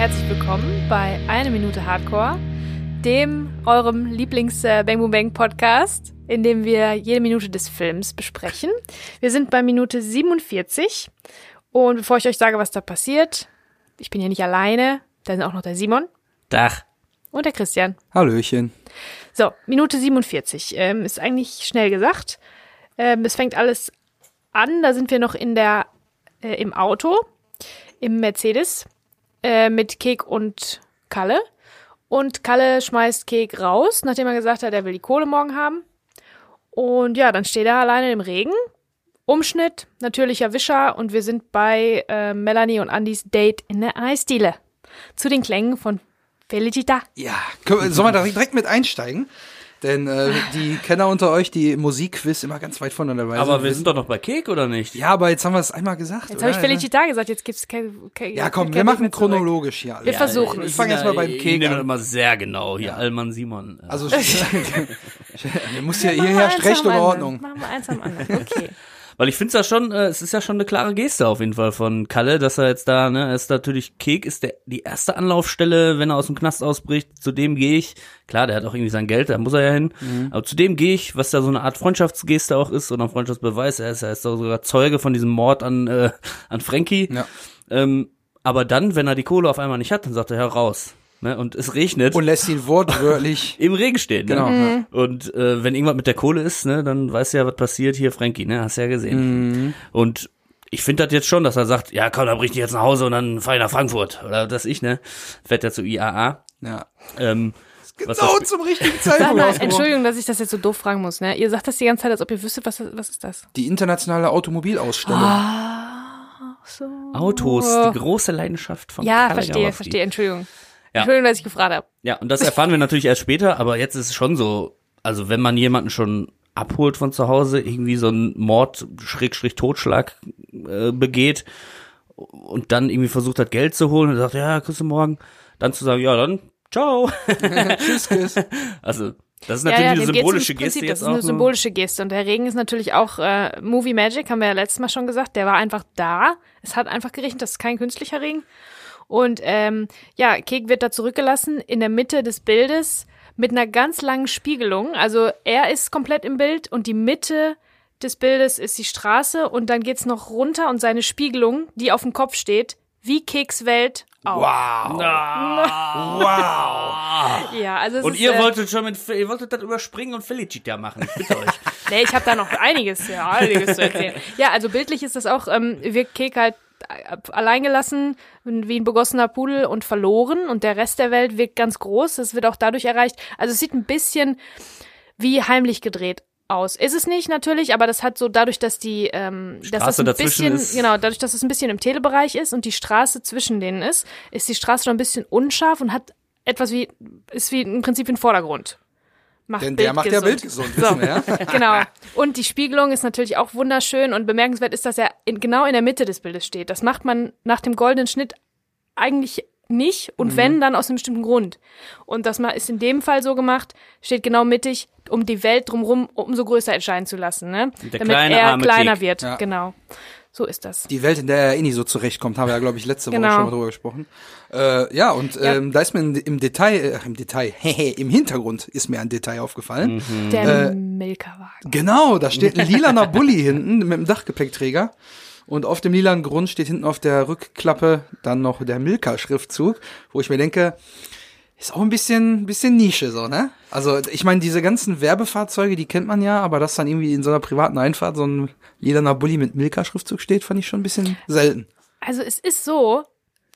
herzlich willkommen bei Eine Minute Hardcore, dem eurem Lieblings Bang Boom Bang Podcast, in dem wir jede Minute des Films besprechen. Wir sind bei Minute 47 und bevor ich euch sage, was da passiert, ich bin hier nicht alleine, da sind auch noch der Simon Dach. und der Christian. Hallöchen. So, Minute 47 ähm, ist eigentlich schnell gesagt. Ähm, es fängt alles an, da sind wir noch in der äh, im Auto, im Mercedes äh, mit Kek und Kalle. Und Kalle schmeißt Kek raus, nachdem er gesagt hat, er will die Kohle morgen haben. Und ja, dann steht er alleine im Regen. Umschnitt, natürlicher Wischer und wir sind bei äh, Melanie und Andys Date in der Eisdiele. Zu den Klängen von Felicita. Ja, sollen wir da direkt mit einsteigen? Denn äh, die Kenner unter euch, die Musikquiz immer ganz weit voneinander weisen. Aber wir sind doch noch bei Kek, oder nicht? ja, aber jetzt haben wir es einmal gesagt. Jetzt habe ich Felicita gesagt, jetzt gibt's kein, kein Ja, komm, wir machen chronologisch hier alles. Wir versuchen Ich es. fange jetzt mal beim nehme an. immer sehr genau. Hier, Allmann Simon. Also, du musst ja Machen hier wir herrscht eins Recht und. Ordnung. Machen wir eins am anderen. Okay. Weil ich finde es ja schon, äh, es ist ja schon eine klare Geste auf jeden Fall von Kalle, dass er jetzt da, ne, er ist natürlich, Kek ist der, die erste Anlaufstelle, wenn er aus dem Knast ausbricht, zu dem gehe ich. Klar, der hat auch irgendwie sein Geld, da muss er ja hin. Mhm. Aber zu dem gehe ich, was da so eine Art Freundschaftsgeste auch ist oder ein Freundschaftsbeweis. Er ist, er ist sogar Zeuge von diesem Mord an, äh, an Frankie. Ja. Ähm, aber dann, wenn er die Kohle auf einmal nicht hat, dann sagt er, ja, raus. Ne? Und es regnet. Und lässt ihn wortwörtlich. im Regen stehen. Ne? Genau. Mhm. Und äh, wenn irgendwas mit der Kohle ist, ne, dann weißt du ja, was passiert hier, Frankie, ne? Hast du ja gesehen. Mhm. Und ich finde das jetzt schon, dass er sagt, ja komm, dann bring ich dich jetzt nach Hause und dann fahr ich nach Frankfurt. Oder das ich, ne? Fährt er zu IAA. Ja. Ähm, was Genau zum richtigen Sag Zeitpunkt mal. Entschuldigung, dass ich das jetzt so doof fragen muss, ne? Ihr sagt das die ganze Zeit, als ob ihr wüsstet, was, was ist das? Die internationale Automobilausstellung. Ach so. Autos, die große Leidenschaft von Ja, Kalle verstehe, Grabowski. verstehe, Entschuldigung. Ja. Entschuldigung, dass ich gefragt habe. Ja, und das erfahren wir natürlich erst später, aber jetzt ist es schon so, also wenn man jemanden schon abholt von zu Hause, irgendwie so einen Mord, Schrägstrich Totschlag äh, begeht und dann irgendwie versucht hat, Geld zu holen und sagt, ja, kriegst du morgen, dann zu sagen, ja, dann, ciao. Tschüss, Chris. Also, das ist natürlich eine dem geht's symbolische ums Geste Prinzip, jetzt Das ist auch. eine ne? symbolische Geste. Und der Regen ist natürlich auch äh, Movie Magic, haben wir ja letztes Mal schon gesagt. Der war einfach da. Es hat einfach geregnet, das ist kein künstlicher Regen. Und ähm, ja, Kek wird da zurückgelassen in der Mitte des Bildes mit einer ganz langen Spiegelung. Also er ist komplett im Bild und die Mitte des Bildes ist die Straße und dann geht's noch runter und seine Spiegelung, die auf dem Kopf steht, wie Keks Welt auch. Wow. Wow. Ja, also es Und ist, ihr äh, wolltet schon mit, ihr wolltet das überspringen und Felicita machen. Ich bitte euch. Nee, ich habe da noch einiges, ja, einiges zu erzählen. Ja, also bildlich ist das auch, ähm, wirkt Kek halt alleingelassen, wie ein begossener Pudel und verloren und der Rest der Welt wirkt ganz groß. Das wird auch dadurch erreicht. Also es sieht ein bisschen wie heimlich gedreht aus. Ist es nicht natürlich, aber das hat so dadurch, dass die, ähm, dass das Straße ein bisschen, ist. genau, dadurch, dass es ein bisschen im Telebereich ist und die Straße zwischen denen ist, ist die Straße schon ein bisschen unscharf und hat etwas wie, ist wie im Prinzip ein Vordergrund. Macht Denn der macht ja gesund. Bildgesund, So. wissen wir, ja? Genau. Und die Spiegelung ist natürlich auch wunderschön und bemerkenswert ist, dass er in, genau in der Mitte des Bildes steht. Das macht man nach dem goldenen Schnitt eigentlich nicht und wenn, dann aus einem bestimmten Grund. Und das mal ist in dem Fall so gemacht, steht genau mittig, um die Welt drumherum umso größer erscheinen zu lassen, ne? Der Damit kleine, er kleiner Kek. wird. Ja. Genau. So ist das. Die Welt, in der er eh nicht so zurechtkommt, haben wir ja, glaube ich, letzte Woche Genau. schon mal drüber gesprochen. Äh, ja, und Ja. Ähm, da ist mir im Detail, äh, im Detail, hehe, im Hintergrund ist mir ein Detail aufgefallen. Der Milka-Wagen. Genau, da steht ein lilaner Bulli hinten mit dem Dachgepäckträger. Und auf dem lilanen Grund steht hinten auf der Rückklappe dann noch der Milka-Schriftzug, wo ich mir denke, ist auch ein bisschen, bisschen Nische so, ne? Also ich meine, diese ganzen Werbefahrzeuge, die kennt man ja, aber dass dann irgendwie in so einer privaten Einfahrt so ein lilaner Bulli mit Milka-Schriftzug steht, fand ich schon ein bisschen selten. Also es ist so,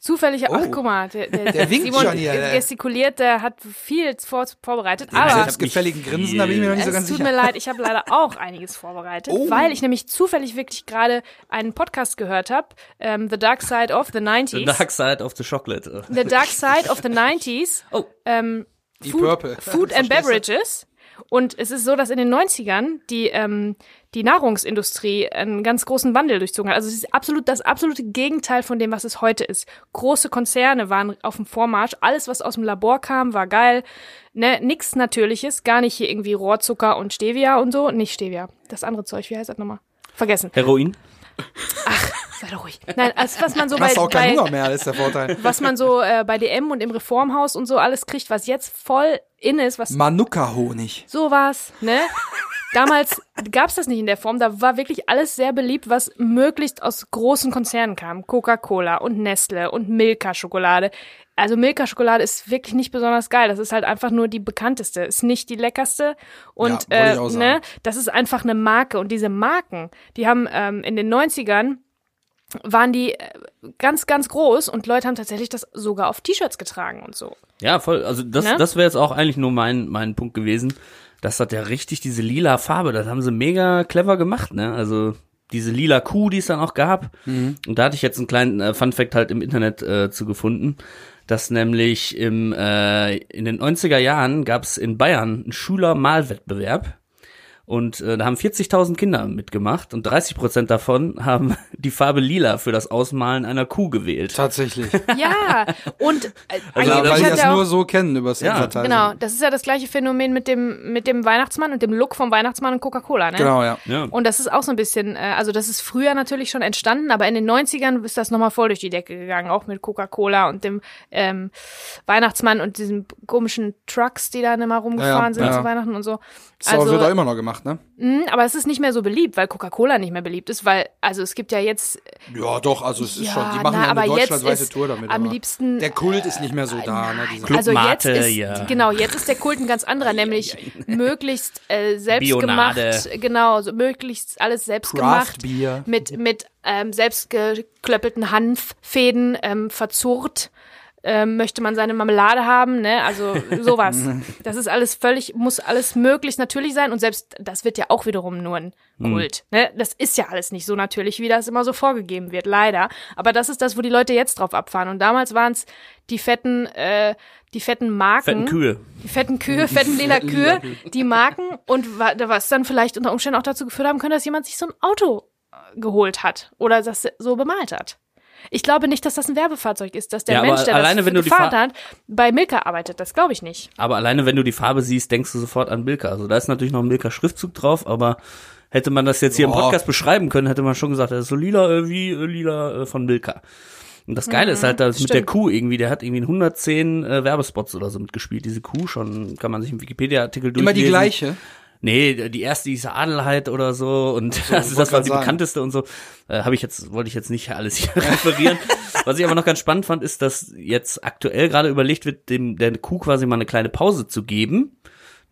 zufällig, ach Oh. guck mal, der, der, Der winkt Simon schon hier, der- gestikuliert, der hat viel vor, vorbereitet, Aber aber selbst gefälligen Grinsen, da bin ich mir noch nicht so es ganz tut sicher. mir leid, ich habe leider auch einiges vorbereitet, Oh. weil ich nämlich zufällig wirklich gerade einen Podcast gehört habe, ähm, The Dark Side of the 90s. The Dark Side of the Chocolate. The Dark Side of the 90s. Oh. Ähm, Die Food, Purple. Food and? Beverages. Und es ist so, dass in den 90ern die, ähm, die Nahrungsindustrie einen ganz großen Wandel durchzogen hat. Also es ist absolut das absolute Gegenteil von dem, was es heute ist. Große Konzerne waren auf dem Vormarsch. Alles, was aus dem Labor kam, war geil. Ne, nix Natürliches, gar nicht hier irgendwie Rohrzucker und Stevia und so. Nicht Stevia. Das andere Zeug, wie heißt das nochmal? Vergessen. Heroin? Sei doch ruhig. Nein, also was man so bei, auch keinen bei Hunger mehr, ist der Vorteil. was man so äh, bei DM und im Reformhaus und so alles kriegt, was jetzt voll in ist, was Manuka-Honig. sowas, ne? Damals gab's das nicht in der Form. Da war wirklich alles sehr beliebt, was möglichst aus großen Konzernen kam. Coca-Cola und Nestle und Milka-Schokolade. Also Milka-Schokolade ist wirklich nicht besonders geil. Das ist halt einfach nur die bekannteste. Ist nicht die leckerste. Und Ja, äh, ne, das ist einfach eine Marke. Und diese Marken, die haben ähm, in den 90ern waren die äh, ganz, ganz groß und Leute haben tatsächlich das sogar auf T-Shirts getragen und so. Ja, voll. Also das, Ne? das wäre jetzt auch eigentlich nur mein, mein Punkt gewesen. Das hat ja richtig diese lila Farbe, das haben sie mega clever gemacht, ne? Also diese lila Kuh, die es dann auch gab. Und da hatte ich jetzt einen kleinen äh, Fun-Fact halt im Internet äh, zu gefunden, dass nämlich im, äh, in den 90er Jahren gab es in Bayern einen Schülermalwettbewerb. Und äh, da haben 40.000 Kinder mitgemacht und 30 Prozent davon haben die Farbe lila für das Ausmalen einer Kuh gewählt. Tatsächlich. Ja, und äh, Also, weil die das auch nur so kennen übers Ja, Advertising. Genau, das ist ja das gleiche Phänomen mit dem, mit dem Weihnachtsmann und dem Look vom Weihnachtsmann und Coca-Cola, ne? Genau, ja. Ja. Und das ist auch so ein bisschen, äh, also das ist früher natürlich schon entstanden, aber in den 90ern ist das nochmal voll durch die Decke gegangen, auch mit Coca-Cola und dem ähm, Weihnachtsmann und diesen komischen Trucks, die da immer rumgefahren Ja, ja, sind ja. zu Weihnachten und so. Das wird auch Also, immer noch gemacht, ne? mh, aber es ist nicht mehr so beliebt, weil Coca-Cola nicht mehr beliebt ist, weil, also es gibt ja jetzt, Ja, doch, also es ist ja, schon, die machen na, ja eine aber jetzt deutschlandweite Tour damit. am aber liebsten Der Kult ist nicht mehr so da, ne? Diese Club also jetzt Mate, ist ja. genau jetzt ist der Kult ein ganz anderer, nämlich möglichst äh, selbstgemacht, Bionade. genau, so möglichst alles selbstgemacht mit mit ähm, selbstgeklöppelten Hanffäden ähm, verzurrt. Ähm, möchte man seine Marmelade haben, ne? Also sowas. Das ist alles völlig, muss alles möglichst natürlich sein und selbst das wird ja auch wiederum nur ein Kult. Ne? Das ist ja alles nicht so natürlich, wie das immer so vorgegeben wird, leider. Aber das ist das, wo die Leute jetzt drauf abfahren. Und damals waren es die fetten, äh, die fetten Marken. Fetten Kühe. Die fetten Kühe, fetten lila Kühe, die Marken und wa- was dann vielleicht unter Umständen auch dazu geführt haben könnte, dass jemand sich so ein Auto äh, geholt hat oder das so bemalt hat. Ich glaube nicht, dass das ein Werbefahrzeug ist, dass der Ja, Mensch, der alleine, das wenn gefahren Fahr- hat, bei Milka arbeitet. Das glaube ich nicht. Aber alleine, wenn du die Farbe siehst, denkst du sofort an Milka. Also da ist natürlich noch ein Milka-Schriftzug drauf, aber hätte man das jetzt hier im Boah. Podcast beschreiben können, hätte man schon gesagt, das ist so lila äh, wie äh, lila äh, von Milka. Und das Geile ist halt, dass mit der. Kuh irgendwie, der hat irgendwie in 110 äh, Werbespots oder so mitgespielt. Diese Kuh schon, kann man sich im Wikipedia-Artikel durchlesen. Immer die gleiche. Nee, die erste hieß Adelheid oder so und also wollte das war die sagen. bekannteste und so. Äh, habe ich jetzt wollte ich jetzt nicht alles hier referieren. Was ich aber noch ganz spannend fand, ist, dass jetzt aktuell gerade überlegt wird, dem der Kuh quasi mal eine kleine Pause zu geben,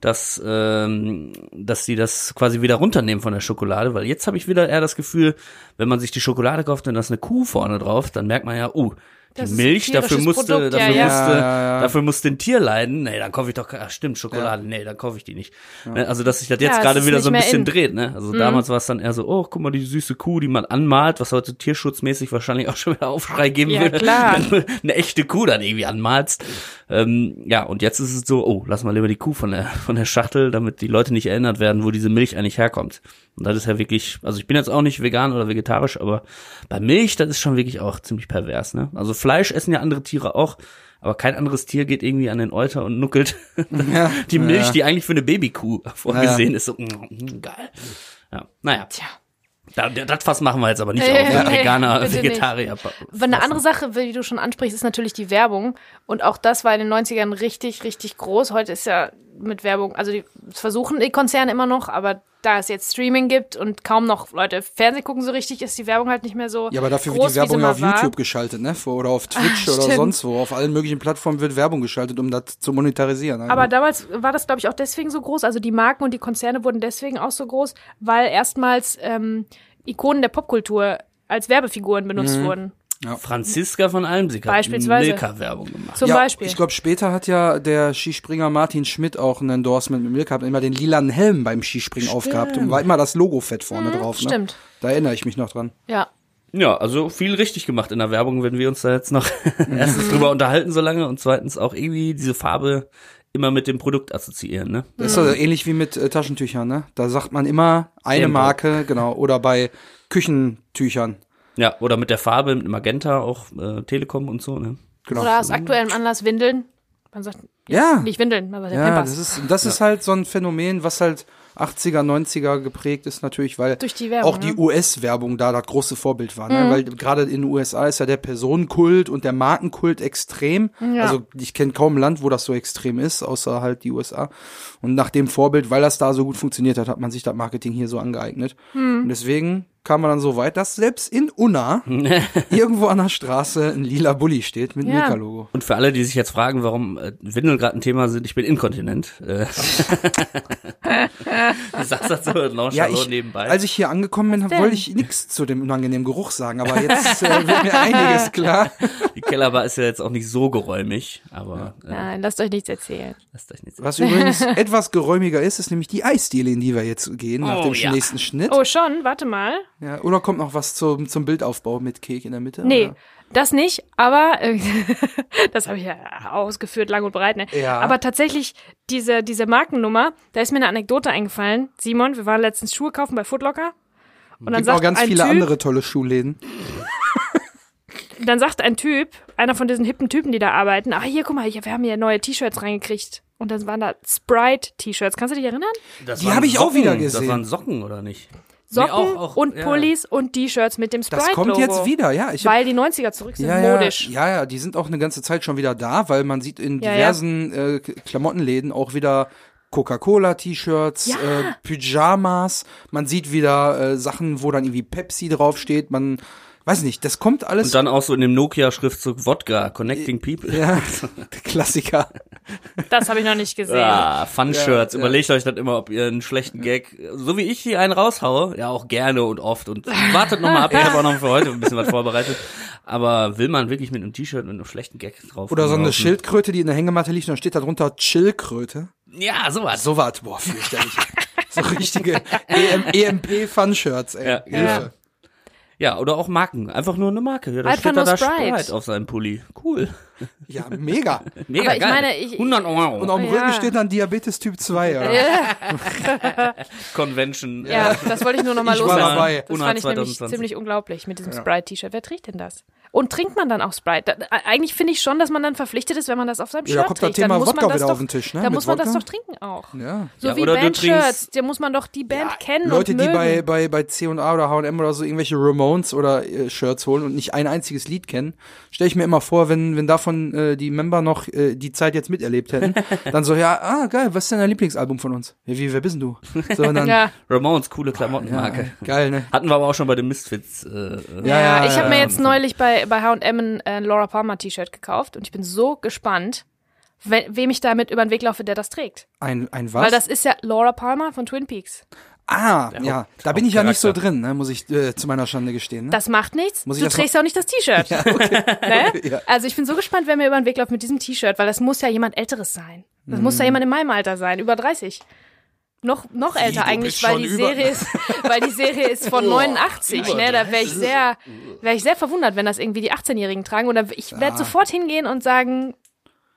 dass ähm, dass sie das quasi wieder runternehmen von der Schokolade, weil jetzt habe ich wieder eher das Gefühl, wenn man sich die Schokolade kauft und da ist eine Kuh vorne drauf, dann merkt man ja, oh, die Milch, dafür musste, Produkt, ja, dafür ja. musste, Ja, ja, ja. dafür musste ein Tier leiden. Nee, dann kaufe ich doch, ach stimmt, Schokolade, nee, dann kaufe ich die nicht. Ne, Also, dass sich das jetzt Ja, gerade wieder so ein bisschen in. dreht, ne? Also damals war es dann eher so, oh, guck mal, die süße Kuh, die man anmalt, was heute tierschutzmäßig wahrscheinlich auch schon wieder Aufschrei geben Ja, würde, klar. wenn du eine echte Kuh dann irgendwie anmalst. Ähm, ja, und jetzt ist es so, oh, lass mal lieber die Kuh von der, von der Schachtel, damit die Leute nicht erinnert werden, wo diese Milch eigentlich herkommt. Und das ist ja wirklich, also ich bin jetzt auch nicht vegan oder vegetarisch, aber bei Milch, das ist schon wirklich auch ziemlich pervers, ne? Also Fleisch essen ja andere Tiere auch, aber kein anderes Tier geht irgendwie an den Euter und nuckelt Ja, die Milch, ja. die eigentlich für eine Babykuh vorgesehen ist. So, mm, geil. Ja, naja. Tja. Da, das Fass machen wir jetzt aber nicht Nee, auf. nee, Veganer, bitte nicht. Vegetarier. Eine andere Sache, die du schon ansprichst, ist natürlich die Werbung. Und auch das war in den 90ern richtig, richtig groß. Heute ist ja mit Werbung, also die das versuchen die Konzerne immer noch, aber da es jetzt Streaming gibt und kaum noch Leute Fernsehen gucken so richtig, ist die Werbung halt nicht mehr so Ja, aber dafür groß, wird die Werbung ja auf war. YouTube geschaltet, ne? Oder auf Twitch oder stimmt. sonst wo. Auf allen möglichen Plattformen wird Werbung geschaltet, um das zu monetarisieren. Also. Aber damals war das, glaube ich, auch deswegen so groß. Also die Marken und die Konzerne wurden deswegen auch so groß, weil erstmals ähm, Ikonen der Popkultur als Werbefiguren benutzt Mhm. wurden. Franziska von Almsig hat Beispielsweise. Milka-Werbung gemacht. Zum ja, Beispiel. Ich glaube, später hat ja der Skispringer Martin Schmidt auch ein Endorsement mit mir gehabt, immer den lilanen Helm beim Skispringen aufgehabt und war immer das Logo fett vorne drauf. Ne? stimmt. Da erinnere ich mich noch dran. ja. Ja, also viel richtig gemacht in der Werbung, wenn wir uns da jetzt noch erstens drüber unterhalten so lange und zweitens auch irgendwie diese Farbe immer mit dem Produkt assoziieren, ne? Das ist also ähnlich wie mit äh, Taschentüchern, ne? Da sagt man immer eine. Marke, genau. Oder bei Küchentüchern. Ja, oder mit der Farbe, mit Magenta, auch äh, Telekom und so, ne? Genau. Oder aus aktuellem Anlass Windeln. Man sagt, Ja. nicht Windeln, aber der Ja, Pampers. das ist, das ist halt so ein Phänomen, was halt 80er, 90er geprägt ist natürlich, weil Durch die Werbung, auch die ne? US-Werbung da das große Vorbild war. Mhm. Ne? Weil gerade in den USA ist ja der Personenkult und der Markenkult extrem. Ja. Also ich kenne kaum ein Land, wo das so extrem ist, außer halt die USA. Und nach dem Vorbild, weil das da so gut funktioniert hat, hat man sich das Marketing hier so angeeignet. Mhm. Und deswegen kam man dann so weit, dass selbst in Unna irgendwo an der Straße ein lila Bulli steht mit Ja. Milka-Logo. Und für alle, die sich jetzt fragen, warum äh, Windeln gerade ein Thema sind, ich bin inkontinent. Du sagst das so Ja, ich, nebenbei. als ich hier angekommen bin, denn? wollte ich nichts zu dem unangenehmen Geruch sagen, aber jetzt äh, wird mir einiges klar. Die Kellerbar ist ja jetzt auch nicht so geräumig, aber äh, Nein, lasst euch nichts erzählen. lasst euch nicht Was übrigens etwas geräumiger ist, ist nämlich die Eisdiele, in die wir jetzt gehen, nach Oh, dem ja. nächsten Schnitt. Oh, schon? Warte mal. Ja, oder kommt noch was zum, zum Bildaufbau mit Kek in der Mitte? Nee, Oder? das nicht, aber äh, das habe ich ja ausgeführt, lang und breit, ne? Ja. Aber tatsächlich, diese, diese Markennummer, da ist mir eine Anekdote eingefallen. Simon, wir waren letztens Schuhe kaufen bei Footlocker. Und dann Gibt sagt auch ganz ein viele typ, andere tolle Schuhläden. dann sagt ein Typ, einer von diesen hippen Typen, die da arbeiten, ah, hier, guck mal, hier, wir haben hier neue T-Shirts reingekriegt. Und dann waren da Sprite-T-Shirts. Kannst du dich erinnern? Das Die waren hab ich auch wieder Das gesehen. waren Socken, oder nicht? Socken auch- auch- und ja. Pullis und T-Shirts mit dem Das Sprite-Logo. kommt jetzt wieder, ja. Ich hab, Weil die 90er zurück sind, ja, ja, modisch. ja, ja, die sind auch eine ganze Zeit schon wieder da, weil man sieht in Ja, ja. diversen Äh, Klamottenläden auch wieder Coca-Cola-T-Shirts, Ja. äh, Pyjamas. Man sieht wieder äh, Sachen, wo dann irgendwie Pepsi draufsteht. Man weiß nicht, das kommt alles. Und dann auch so in dem Nokia-Schriftzug Wodka, Connecting People. ja, der Klassiker. Das habe ich noch nicht gesehen. Ah, Fun-Shirts. Ja, ja. Überlegt euch dann immer, ob ihr einen schlechten Gag, so wie ich hier einen raushaue, ja auch gerne und oft und wartet noch mal ab, ich habe auch noch für heute ein bisschen was vorbereitet. Aber will man wirklich mit einem T-Shirt mit einem schlechten Gag drauf? Oder so eine rumlaufen? Schildkröte, die in der Hängematte liegt und dann steht da drunter Chillkröte. Ja, sowas. So was, boah, fürchterlich. so richtige EM, EMP-Fun-Shirts, ey. Ja, Hilfe. Ja, oder auch Marken. Einfach nur eine Marke. Ja, da Einfach steht da, nur da Sprite. Sprite auf seinem Pulli. Cool. Ja, mega. Mega Aber ich geil. meine, ich- 100 Euro. Und auf dem Ja. Rücken steht dann Diabetes Typ 2, ja. Convention. Ja, das wollte ich nur noch mal Ich war loswerden. dabei. Das fand ich nämlich 2020. ziemlich unglaublich mit diesem Sprite-T-Shirt. Wer trägt denn das? Und trinkt man dann auch Sprite? Da, eigentlich finde ich schon, dass man dann verpflichtet ist, wenn man das auf seinem Ja, Shirt da kommt das trägt. Thema dann muss Wodka man das wieder doch, auf den Tisch, ne? Da muss man das Wodka. doch trinken auch. Ja. So Ja, wie Bandshirts, da muss man doch die Band kennen Leute, und die mögen. bei, bei, bei C&A oder H&M oder so irgendwelche Ramones oder äh, Shirts holen und nicht ein einziges Lied kennen, stelle ich mir immer vor, wenn, wenn davon äh, die Member noch äh, die Zeit jetzt miterlebt hätten, dann so, ja, ah, geil, was ist denn dein Lieblingsalbum von uns? Ja, wie, wer bist denn du? So, dann, ja. Ramones, coole Klamottenmarke. geil, ne? Hatten wir aber auch schon bei den Misfits. Äh, äh, Ja, ja, ich habe mir ja. jetzt neulich bei, bei H&M ein äh, Laura Palmer T-Shirt gekauft und ich bin so gespannt, we wem ich damit über den Weg laufe, der das trägt. Ein, ein was? Weil das ist ja Laura Palmer von Twin Peaks. Ah, ja, da bin ich ja nicht so drin, ne, muss ich äh, zu meiner Schande gestehen. Ne? Das macht nichts. Muss du trägst auch nicht das T-Shirt. ne? Ja. Also ich bin so gespannt, wer mir über den Weg läuft mit diesem T-Shirt, weil das muss ja jemand Älteres sein. Das muss Mhm. ja jemand in meinem Alter sein, über 30. Noch, noch älter du eigentlich, weil die Serie ist, weil die Serie ist von 89, ne? Da wäre ich sehr, wäre ich sehr verwundert, wenn das irgendwie die 18-Jährigen tragen. Oder ich werde sofort hingehen und sagen,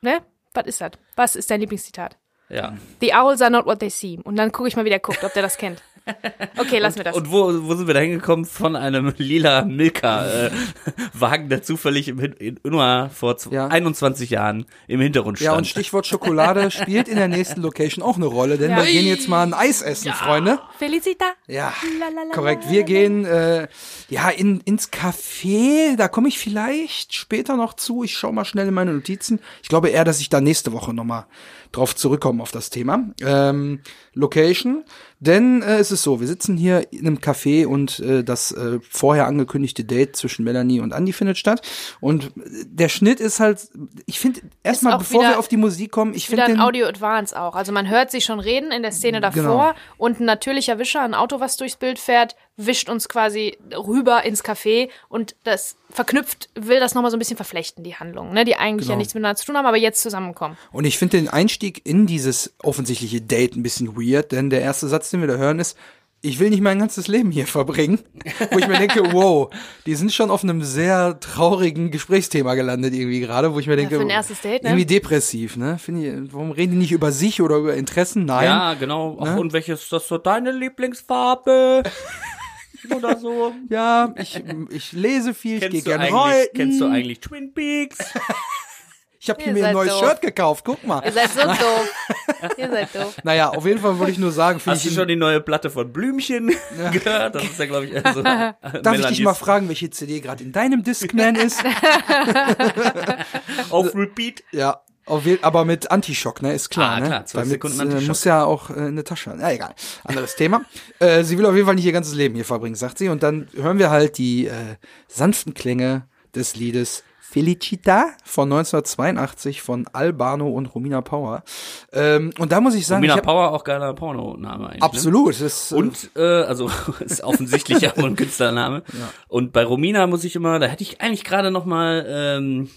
ne? Was ist das? Was ist dein Lieblingszitat? Ja. The owls are not what they seem. Und dann gucke ich mal, wie der guckt, ob der das kennt. Okay, lassen wir das. Und wo, wo sind wir da hingekommen? Von einem lila Milka-Wagen, der zufällig im in Unna vor Ja. 21 Jahren im Hintergrund stand. Ja, und Stichwort Schokolade spielt in der nächsten Location auch eine Rolle, denn Ja. wir gehen jetzt mal ein Eis essen, Freunde. Felicita. Ja, Lalalala. korrekt. Wir gehen äh, ja in, ins Café. Da komme ich vielleicht später noch zu. Ich schaue mal schnell in meine Notizen. Ich glaube eher, dass ich da nächste Woche noch mal drauf zurückkomme auf das Thema. Ähm, Location. Denn äh, es ist so, wir sitzen hier in einem Café und äh, das äh, vorher angekündigte Date zwischen Melanie und Andy findet statt. Und äh, der Schnitt ist halt, ich finde, erstmal bevor wieder- wir auf die Musik kommen, ich finde ein Audio Advance auch. Also man hört sie schon reden in der Szene davor Genau. und ein natürlicher Wischer, ein Auto, was durchs Bild fährt, wischt uns quasi rüber ins Café und das verknüpft, will das nochmal so ein bisschen verflechten, die Handlungen, ne, die eigentlich ja Genau. nichts miteinander zu tun haben, aber jetzt zusammenkommen. Und ich finde den Einstieg in dieses offensichtliche Date ein bisschen weird, denn der erste Satz, den wir da hören, ist, ich will nicht mein ganzes Leben hier verbringen. Wo ich mir denke, wow, die sind schon auf einem sehr traurigen Gesprächsthema gelandet irgendwie gerade, wo ich mir denke, für ein erstes Date, ne? irgendwie depressiv, ne? Finde ich, warum reden die nicht über sich oder über Interessen? Nein. Ja, genau. Ach, und welches ist das so deine Lieblingsfarbe? Oder so. Ja, ich, ich lese viel, ich gehe Kennst du, gerne eigentlich, reiten. kennst du eigentlich Twin Peaks? Ich habe Ihr mir ein neues doof. Shirt gekauft. Guck mal. Ihr seid so doof. Ihr seid doof. Naja, auf jeden Fall wollte ich nur sagen, finde Hast du schon die neue Platte von Blümchen gehört? Das ist ja, glaube ich, eher so. Darf ich dich mal fragen, welche CD gerade in deinem Discman ist? Auf Repeat. Ja, aber mit Antischock, ne, ist klar, Ah, ne? klar, 12 Damit Sekunden äh, Antischock. muss ja auch äh, eine Tasche haben. Ja, egal. Anderes Thema. Äh, sie will auf jeden Fall nicht ihr ganzes Leben hier verbringen, sagt sie. Und dann hören wir halt die äh, sanften Klänge des Liedes Felicita von 1982 von Albano und Romina Power. Ähm, und da muss ich sagen, Mina ich Power, auch geiler Pornoname eigentlich. Ne? absolut. Das, äh, Und, äh, also, ist offensichtlich ja wohl ein Künstlername. Und bei Romina muss ich immer, da hätte ich eigentlich gerade noch mal ähm,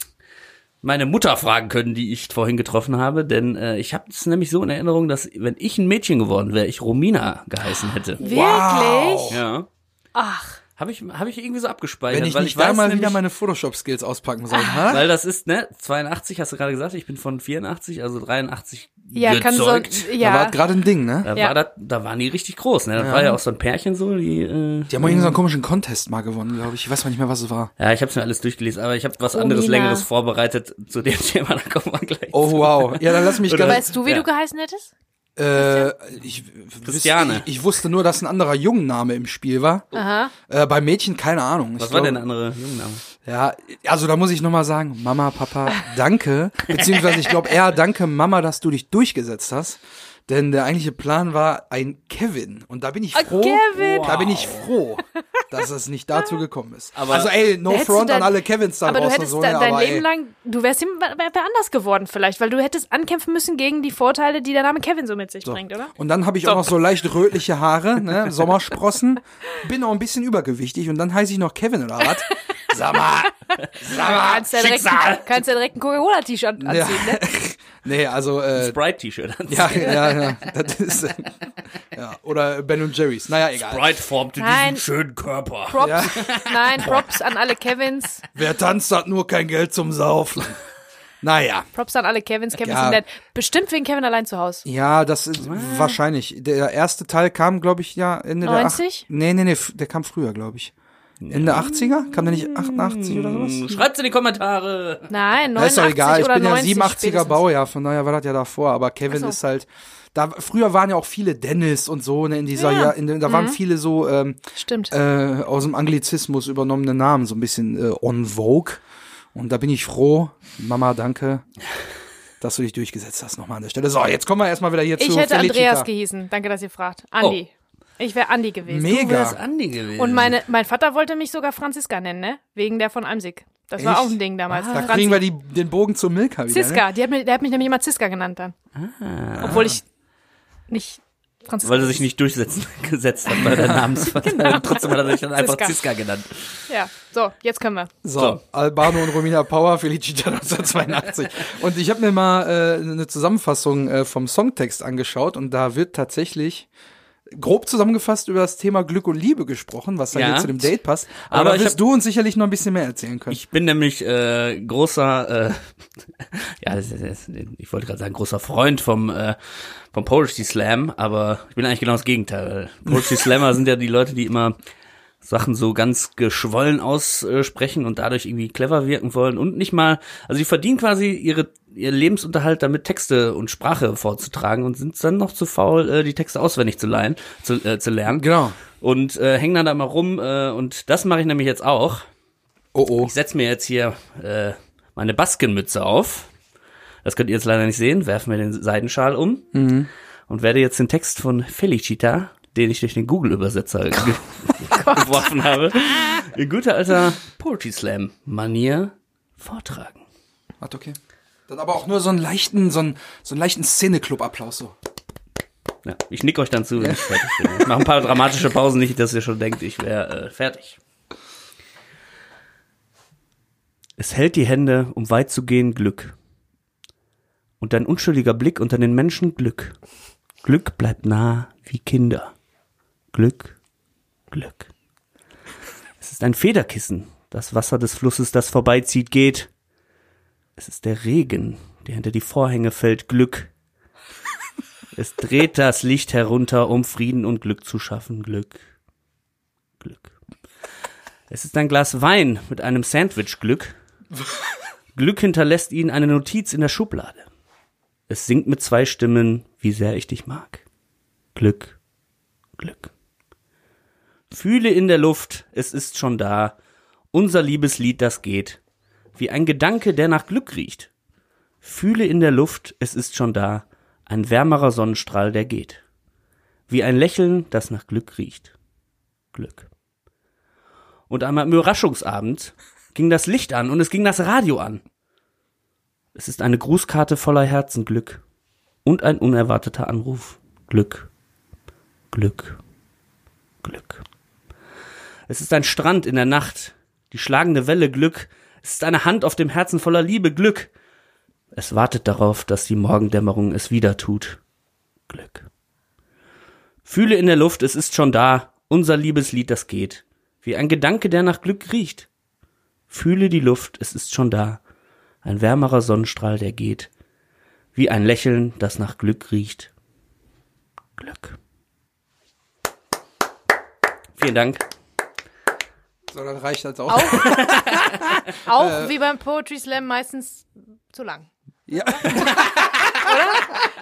meine Mutter fragen können, die ich vorhin getroffen habe, denn äh, ich habe es nämlich so in Erinnerung, dass wenn ich ein Mädchen geworden wäre, ich Romina geheißen hätte. Wirklich? Ja. Ach. Habe ich, hab ich irgendwie so abgespeichert. wenn ich weil nicht ich weiß da mal nämlich, wieder meine Photoshop-Skills auspacken soll, ha? Weil das ist, ne, 82 hast du gerade gesagt, ich bin von 84, also 83 Ja, kann so. gezeugt. Da war Ja. gerade ein Ding, ne? Da, Ja. war das, da waren die richtig groß, ne? Das war ja auch so ein Pärchen so, die, äh, Die haben auch irgendeinen komischen Contest mal gewonnen, glaube ich. Ich weiß mal nicht mehr, was es war. Ja, ich habe mir alles durchgelesen, aber ich habe was Romina. anderes Längeres vorbereitet zu dem Thema, da kommen wir gleich. Oh, wow. Ja, dann lass mich Oder- ganz, Weißt du, wie Ja. du geheißen hättest? Äh, ich, Christiane. Ich, ich wusste nur, dass ein anderer Jungenname im Spiel war. Aha. Äh, bei Mädchen keine Ahnung. Was ich war glaub- denn der andere Jungenname? Ja, also da muss ich nochmal sagen, Mama, Papa, danke. Beziehungsweise ich glaube eher danke, Mama, dass du dich durchgesetzt hast. Denn der eigentliche Plan war ein Kevin. Und da bin ich froh. Kevin! Da bin ich froh, dass es nicht dazu gekommen ist. Aber- also ey, no front dann- an alle Kevins da Aber du hättest so, dein aber, Leben ey, lang, du wärst wer anders geworden vielleicht, weil du hättest ankämpfen müssen gegen die Vorteile, die der Name Kevin so mit sich bringt, oder? Und dann habe ich auch noch so leicht rötliche Haare, ne? Sommersprossen. Bin auch ein bisschen übergewichtig und dann heiße ich noch Kevin oder was? Sag mal. Sag mal. Kannst ja direkt, kannst ja direkt ein Coca-Cola-T-Shirt Ja. anziehen, ne? Nee, also äh, Sprite-T-Shirt. ja, ja, ja, das ist äh, ja oder Ben und Jerry's. Naja, egal. Sprite formte Nein. diesen schönen Körper. Props, Ja. nein, Props an alle Kevins. Wer tanzt, hat nur kein Geld zum Saufen. Naja. Props an alle Kevins. Kevins Ja. sind nett. Bestimmt wegen Kevin allein zu Hause. Ja, das ist wahrscheinlich. Der erste Teil kam, glaube ich, ja Ende 90? der 80 Nee, nee, nee, der kam früher, glaube ich. Ende 80er? Kam der nicht 88 oder sowas? Schreibt's in die Kommentare. Nein, Das ist doch 89 egal, ich oder bin ja 90 87er spätestens. Baujahr, von daher war das ja davor, aber Kevin so. ist halt, da, früher waren ja auch viele Dennis und so, ne, in dieser, Ja. ja. in, da waren Mhm. viele so, ähm, Stimmt. äh, aus dem Anglizismus übernommene Namen, so ein bisschen äh, on vogue. Und da bin ich froh, Mama, danke, dass du dich durchgesetzt hast nochmal an der Stelle. So, jetzt kommen wir erstmal wieder hier zu Ich hätte Felicita. Andreas gehießen. Danke, dass ihr fragt. Andi. Ich wäre Andi gewesen. Du wärst Mega. Andi gewesen. Und meine, mein Vater wollte mich sogar Franziska nennen, ne? Wegen der von Almsig. Das war Echt? auch ein Ding damals. Da Franzi. kriegen wir die, den Bogen zum Milka wieder. Ne? Ziska. Die hat mich, der hat mich nämlich immer Ziska genannt dann. Obwohl ich nicht Franziska. Weil er sich nicht durchsetzen gesetzt hat bei der Namensvater. Genau. Trotzdem hat er sich dann einfach Ziska. Ziska genannt. Ja, so, jetzt können wir. So, So. Albano und Romina Power, Felicita 1982. Und ich habe mir mal äh, eine Zusammenfassung äh, vom Songtext angeschaut und da wird tatsächlich grob zusammengefasst über das Thema Glück und Liebe gesprochen, was da Ja. hier zu dem Date passt. Aber, Aber da ich wirst du uns sicherlich noch ein bisschen mehr erzählen können. Ich bin nämlich äh, großer, äh, ja, das ist, das ich wollte gerade sagen, großer Freund vom, äh, vom Poetry Slam, aber ich bin eigentlich genau das Gegenteil. Poetry Slammer sind ja die Leute, die immer Sachen so ganz geschwollen aussprechen und dadurch irgendwie clever wirken wollen und nicht mal, also die verdienen quasi ihre ihr Lebensunterhalt damit Texte und Sprache vorzutragen und sind dann noch zu faul, äh, die Texte auswendig zu leihen, zu, äh, zu lernen. genau. Und äh, hängen dann da mal rum äh, und das mache ich nämlich jetzt auch. Oh oh. Ich setze mir jetzt hier äh, meine Baskenmütze auf. Das könnt ihr jetzt leider nicht sehen. Werfen wir den Seidenschal um und werde jetzt den Text von Felicita, den ich durch den Google-Übersetzer ge geworfen habe, in guter alter Poetry Slam Manier vortragen. Warte, okay. Dann aber auch nur so einen leichten, so einen, so einen leichten Szeneclub-Applaus so. Ja, ich nick euch dann zu, wenn ich fertig bin. Ich mache ein paar dramatische Pausen, nicht, dass ihr schon denkt, ich wäre äh, fertig. Es hält die Hände, um weit zu gehen, Glück. Und dein unschuldiger Blick unter den Menschen Glück. Glück bleibt nah wie Kinder. Glück, Glück. Es ist ein Federkissen, das Wasser des Flusses, das vorbeizieht, geht. Es ist der Regen, der hinter die Vorhänge fällt, Glück. Es dreht das Licht herunter, um Frieden und Glück zu schaffen. Glück. Glück. Es ist ein Glas Wein mit einem Sandwich Glück. Glück hinterlässt ihnen eine Notiz in der Schublade. Es singt mit zwei Stimmen, wie sehr ich dich mag. Glück, Glück. Fühle in der Luft, es ist schon da, unser Liebeslied, das geht, wie ein Gedanke, der nach Glück riecht. Fühle in der Luft, es ist schon da, ein wärmerer Sonnenstrahl, der geht. Wie ein Lächeln, das nach Glück riecht. Glück. Und einmal im Überraschungsabend ging das Licht an und es ging das Radio an. Es ist eine Grußkarte voller Herzenglück und ein unerwarteter Anruf. Glück, Glück, Glück. Es ist ein Strand in der Nacht, die schlagende Welle Glück. Es ist eine Hand auf dem Herzen voller Liebe Glück. Es wartet darauf, dass die Morgendämmerung es wieder tut. Glück. Fühle in der Luft, es ist schon da, unser Liebeslied, das geht, wie ein Gedanke, der nach Glück riecht. Fühle die Luft, es ist schon da, ein wärmerer Sonnenstrahl, der geht, wie ein Lächeln, das nach Glück riecht. Glück. Vielen Dank. So, dann reicht das auch. Auch, auch wie beim Poetry Slam meistens zu lang. Ja.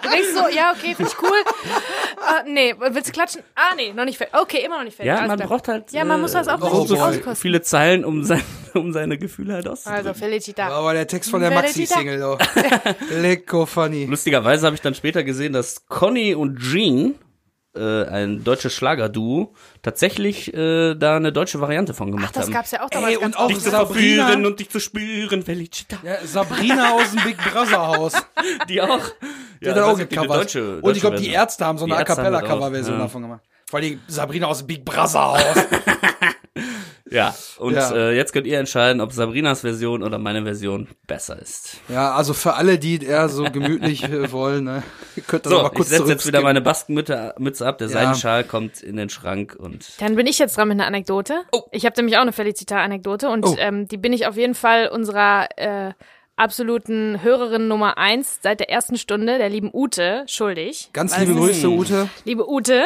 Du denkst so, ja, okay, finde ich cool. Äh, nee, willst du klatschen? Ah, nee, noch nicht fertig. Okay, immer noch nicht fertig. Ja, Alles man klar. braucht halt. Ja, man muss das auch Oh richtig auskosten. viele Zeilen, um, sein, um seine Gefühle halt auszudrücken. Also, Felicita. Aber der Text von der. Maxi-Single, oh. Lecko funny. Lustigerweise habe ich dann später gesehen, dass Conny und Jean, äh, ein deutsches Schlagerduo, tatsächlich äh, da eine deutsche Variante von gemacht Ach, das haben. gab's ja auch damals Ey, ganz und auch dich zu Sabrina. verführen und dich zu spüren, Felicita. Ja, Sabrina aus dem Big Brother Haus. Die auch. Die hat ich er auch gecovert. deutsche, und deutsche ich glaube, die Ärzte haben so eine A Cappella-Cover-Version ja. davon gemacht. Weil die Sabrina aus dem Big Brother Haus. Ja, und Ja. Äh, jetzt könnt ihr entscheiden, ob Sabrinas Version oder meine Version besser ist. ja, also für alle, die eher so gemütlich äh, wollen, ne, ihr könnt das So, aber ich kurz setze jetzt wieder meine Baskenmütze Mütze ab, der Ja. Seidenschal kommt in den Schrank und Dann bin ich jetzt dran mit einer Anekdote. Oh. Ich habe nämlich auch eine Felicita-Anekdote und Oh. ähm, die bin ich auf jeden Fall unserer äh, absoluten Hörerin Nummer eins seit der ersten Stunde, der lieben Ute, schuldig. Ganz liebe Grüße, Ute. Liebe Ute,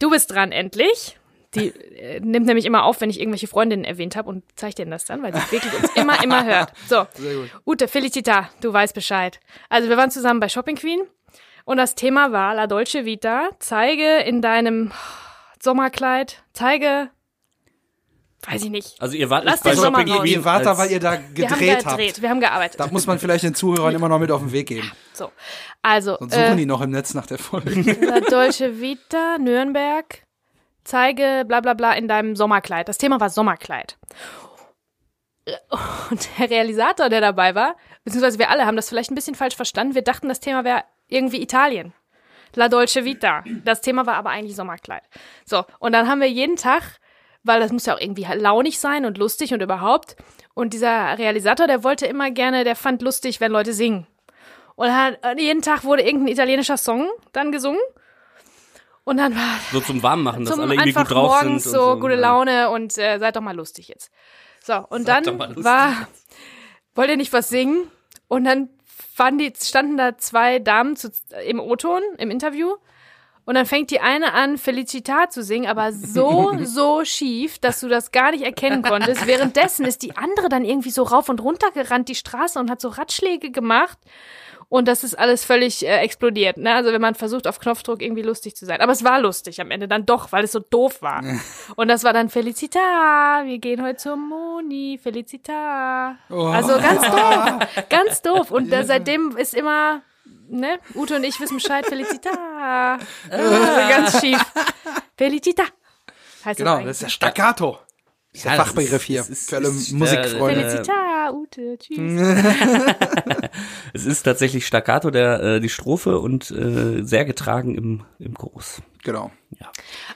du bist dran endlich. Die äh, nimmt nämlich immer auf, wenn ich irgendwelche Freundinnen erwähnt habe und zeigt denen das dann, weil sie wirklich uns immer, immer hört. So, Sehr gut. Ute, Felicita, du weißt Bescheid. Also wir waren zusammen bei Shopping Queen und das Thema war La Dolce Vita. Zeige in deinem Sommerkleid, zeige, weiß ich nicht. also ihr wart Lass nicht bei Shopping. Queen Ihr wart da, weil ihr da Wir haben gedreht gedreht, habt. wir haben gearbeitet. Da muss man vielleicht den Zuhörern immer noch mit auf den Weg geben. So, also Sonst suchen äh, die noch im Netz nach der Folge. La Dolce Vita, Nürnberg, zeige bla bla bla in deinem Sommerkleid. Das Thema war Sommerkleid. Und der Realisator, der dabei war, beziehungsweise wir alle haben das vielleicht ein bisschen falsch verstanden. Wir dachten, das Thema wäre irgendwie Italien. La Dolce Vita. Das Thema war aber eigentlich Sommerkleid. So, und dann haben wir jeden Tag, weil das muss ja auch irgendwie launig sein und lustig und überhaupt. Und dieser Realisator, der wollte immer gerne, der fand lustig, wenn Leute singen. Und hat, jeden Tag wurde irgendein italienischer Song dann gesungen. Und dann war so zum Warmmachen, dass zum alle irgendwie gut drauf morgens sind. so, und gute ja. Laune und äh, seid doch mal lustig jetzt. So, und Seid dann war, wollt ihr nicht was singen? Und dann waren die, standen da zwei Damen zu, im O-Ton, im Interview. Und dann fängt die eine an, Felicita zu singen, aber so, so schief, dass du das gar nicht erkennen konntest. Währenddessen ist die andere dann irgendwie so rauf und runter gerannt, die Straße, und hat so Ratschläge gemacht. Und das ist alles völlig äh, explodiert. Ne? Also wenn man versucht, auf Knopfdruck irgendwie lustig zu sein. Aber es war lustig am Ende dann doch, weil es so doof war. Und das war dann Felicita, wir gehen heute zur Moni, Felicita. Also ganz doof, ganz doof. Und äh, seitdem ist immer, ne, Ute und ich wissen Bescheid, Felicita. Ganz schief. Felicita. Heißt Genau, das ist der Staccato. Der Ja, Fachbegriff hier es ist- für alle Musikfreunde. Felicita, Ute, tschüss. Es ist tatsächlich Staccato, der äh, die Strophe und äh, sehr getragen im, im Groß. Genau.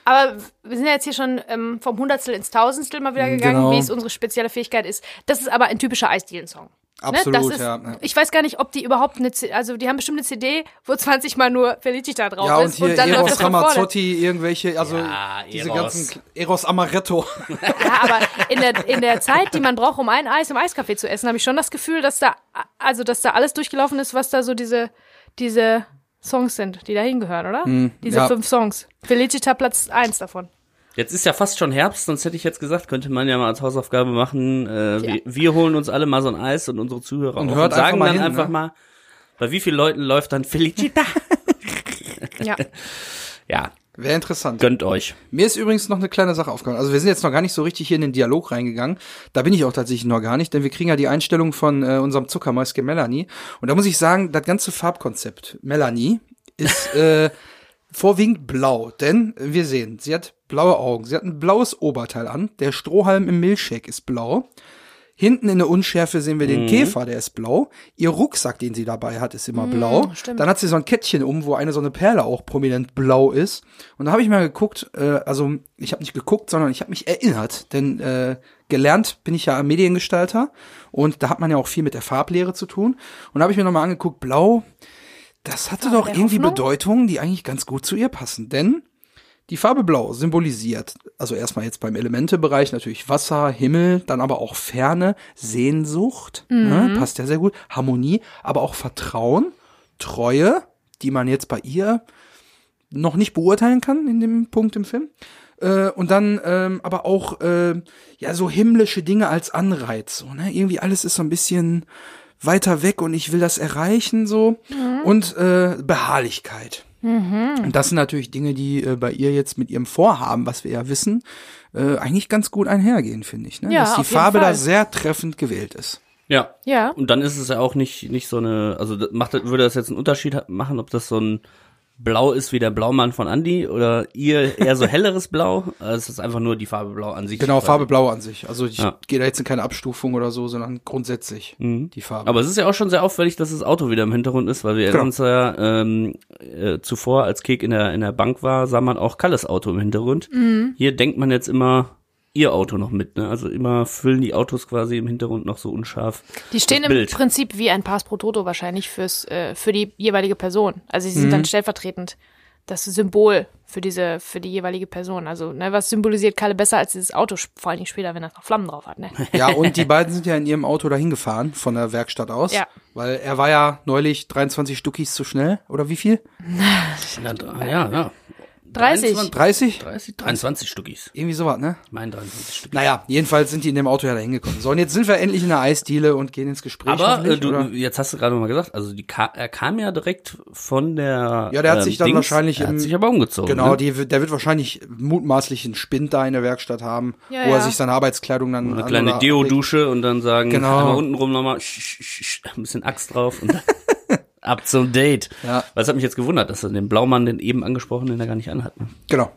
Aber wir sind ja jetzt hier schon ähm, vom Hundertstel ins Tausendstel mal wieder gegangen, Genau. wie es unsere spezielle Fähigkeit ist. Das ist aber ein typischer Eisdielen-Song. Absolut, ne? das ist, ja, ja. Ich weiß gar nicht, ob die überhaupt eine, C also die haben bestimmt eine CD, wo 20 mal nur Felicita drauf Ja, und ist hier dann läuft Eros. Ramazzotti, irgendwelche, also Ja, diese Eros. ganzen Eros Amaretto. Ja, aber in der, in der Zeit, die man braucht, um ein Eis im Eiscafé zu essen, habe ich schon das Gefühl, dass da, also dass da alles durchgelaufen ist, was da so diese, diese Songs sind, die da hingehören, oder? diese ja. fünf Songs. Felicita Platz eins davon. Jetzt ist ja fast schon Herbst, sonst hätte ich jetzt gesagt, könnte man ja mal als Hausaufgabe machen, äh, wir, wir holen uns alle mal so ein Eis und unsere Zuhörer Und auch hört und sagen einfach mal dann hin, einfach ne? mal, bei wie vielen Leuten läuft dann Felicita? Ja. ja, Wäre interessant. gönnt euch. Mir ist übrigens noch eine kleine Sache aufgefallen. Also wir sind jetzt noch gar nicht so richtig hier in den Dialog reingegangen. Da bin ich auch tatsächlich noch gar nicht, denn wir kriegen ja die Einstellung von äh, unserem Zuckermäuschen Melanie. Und da muss ich sagen, das ganze Farbkonzept Melanie ist äh, vorwiegend blau. Denn wir sehen, sie hat blaue Augen. Sie hat ein blaues Oberteil an. Der Strohhalm im Milchshake ist blau. Hinten in der Unschärfe sehen wir den Käfer, der ist blau. Ihr Rucksack, den sie dabei hat, ist immer blau. stimmt. Dann hat sie so ein Kettchen um, wo eine so eine Perle auch prominent blau ist. Und da habe ich mal geguckt, äh, also ich habe nicht geguckt, sondern ich habe mich erinnert, denn äh, gelernt bin ich ja Mediengestalter und da hat man ja auch viel mit der Farblehre zu tun. Und da habe ich mir nochmal angeguckt, blau, das hatte doch irgendwie Hoffnung? Bedeutungen, die eigentlich ganz gut zu ihr passen. Denn die Farbe Blau symbolisiert, also erstmal jetzt beim Elementebereich natürlich Wasser, Himmel, dann aber auch Ferne, Sehnsucht, ne, passt ja sehr gut, Harmonie, aber auch Vertrauen, Treue, die man jetzt bei ihr noch nicht beurteilen kann in dem Punkt im Film. Äh, und dann ähm, aber auch äh, ja so himmlische Dinge als Anreiz. So, ne? Irgendwie alles ist so ein bisschen weiter weg und ich will das erreichen so. Und äh, Beharrlichkeit. Und das sind natürlich Dinge, die äh, bei ihr jetzt mit ihrem Vorhaben, was wir ja wissen, äh, eigentlich ganz gut einhergehen, finde ich. Ne? Ja, Dass die Farbe da Fall. sehr treffend gewählt ist. Ja. Ja. Und dann ist es ja auch nicht, nicht so eine, also das macht, würde das jetzt einen Unterschied machen, ob das so ein Blau ist wie der Blaumann von Andy oder ihr eher so helleres Blau? Also es ist einfach nur die Farbe Blau an sich. Genau. Farbe Blau an sich. Also ich Ja. gehe da jetzt in keine Abstufung oder so, sondern grundsätzlich die Farbe. Aber es ist ja auch schon sehr auffällig, dass das Auto wieder im Hintergrund ist, weil wir erinnern Genau. uns ja ähm, äh, zuvor, als Kek in der in der Bank war, sah man auch Kalles Auto im Hintergrund. Hier denkt man jetzt immer ihr Auto noch mit, ne? Also immer füllen die Autos quasi im Hintergrund noch so unscharf. Die stehen das im Bild. Prinzip wie ein Pass pro Toto wahrscheinlich fürs, äh, für die jeweilige Person. Also sie sind Mhm. dann stellvertretend das Symbol für diese, für die jeweilige Person. Also, ne, was symbolisiert Kalle besser als dieses Auto, vor allen Dingen später, wenn das noch Flammen drauf hat, ne? Ja, und die beiden sind ja in ihrem Auto dahin gefahren, von der Werkstatt aus. Ja. Weil er war ja neulich 23 Stuckis zu schnell, oder wie viel? Ja, ja. Ja. 30. 30? 30, 23 Stückis. Irgendwie sowas, ne? Ich meine 23 Stückis. Naja, jedenfalls sind die in dem Auto ja da hingekommen. So, und jetzt sind wir endlich in der Eisdiele und gehen ins Gespräch. Aber äh, du, oder? jetzt hast du gerade mal gesagt, also die ka er kam ja direkt von der Ja, der hat ähm, sich dann Dings, wahrscheinlich er im- hat sich aber umgezogen. Genau, ne? die, wird- der wird wahrscheinlich mutmaßlich einen Spind da in der Werkstatt haben, Ja, wo er ja. sich seine Arbeitskleidung dann eine kleine Deo-Dusche und dann sagen, Genau. untenrum nochmal ein bisschen Axt drauf und dann ab zum Date. Ja. Weil es hat mich jetzt gewundert, dass er den Blaumann, den eben angesprochenen, der gar nicht anhat. Ne? Genau.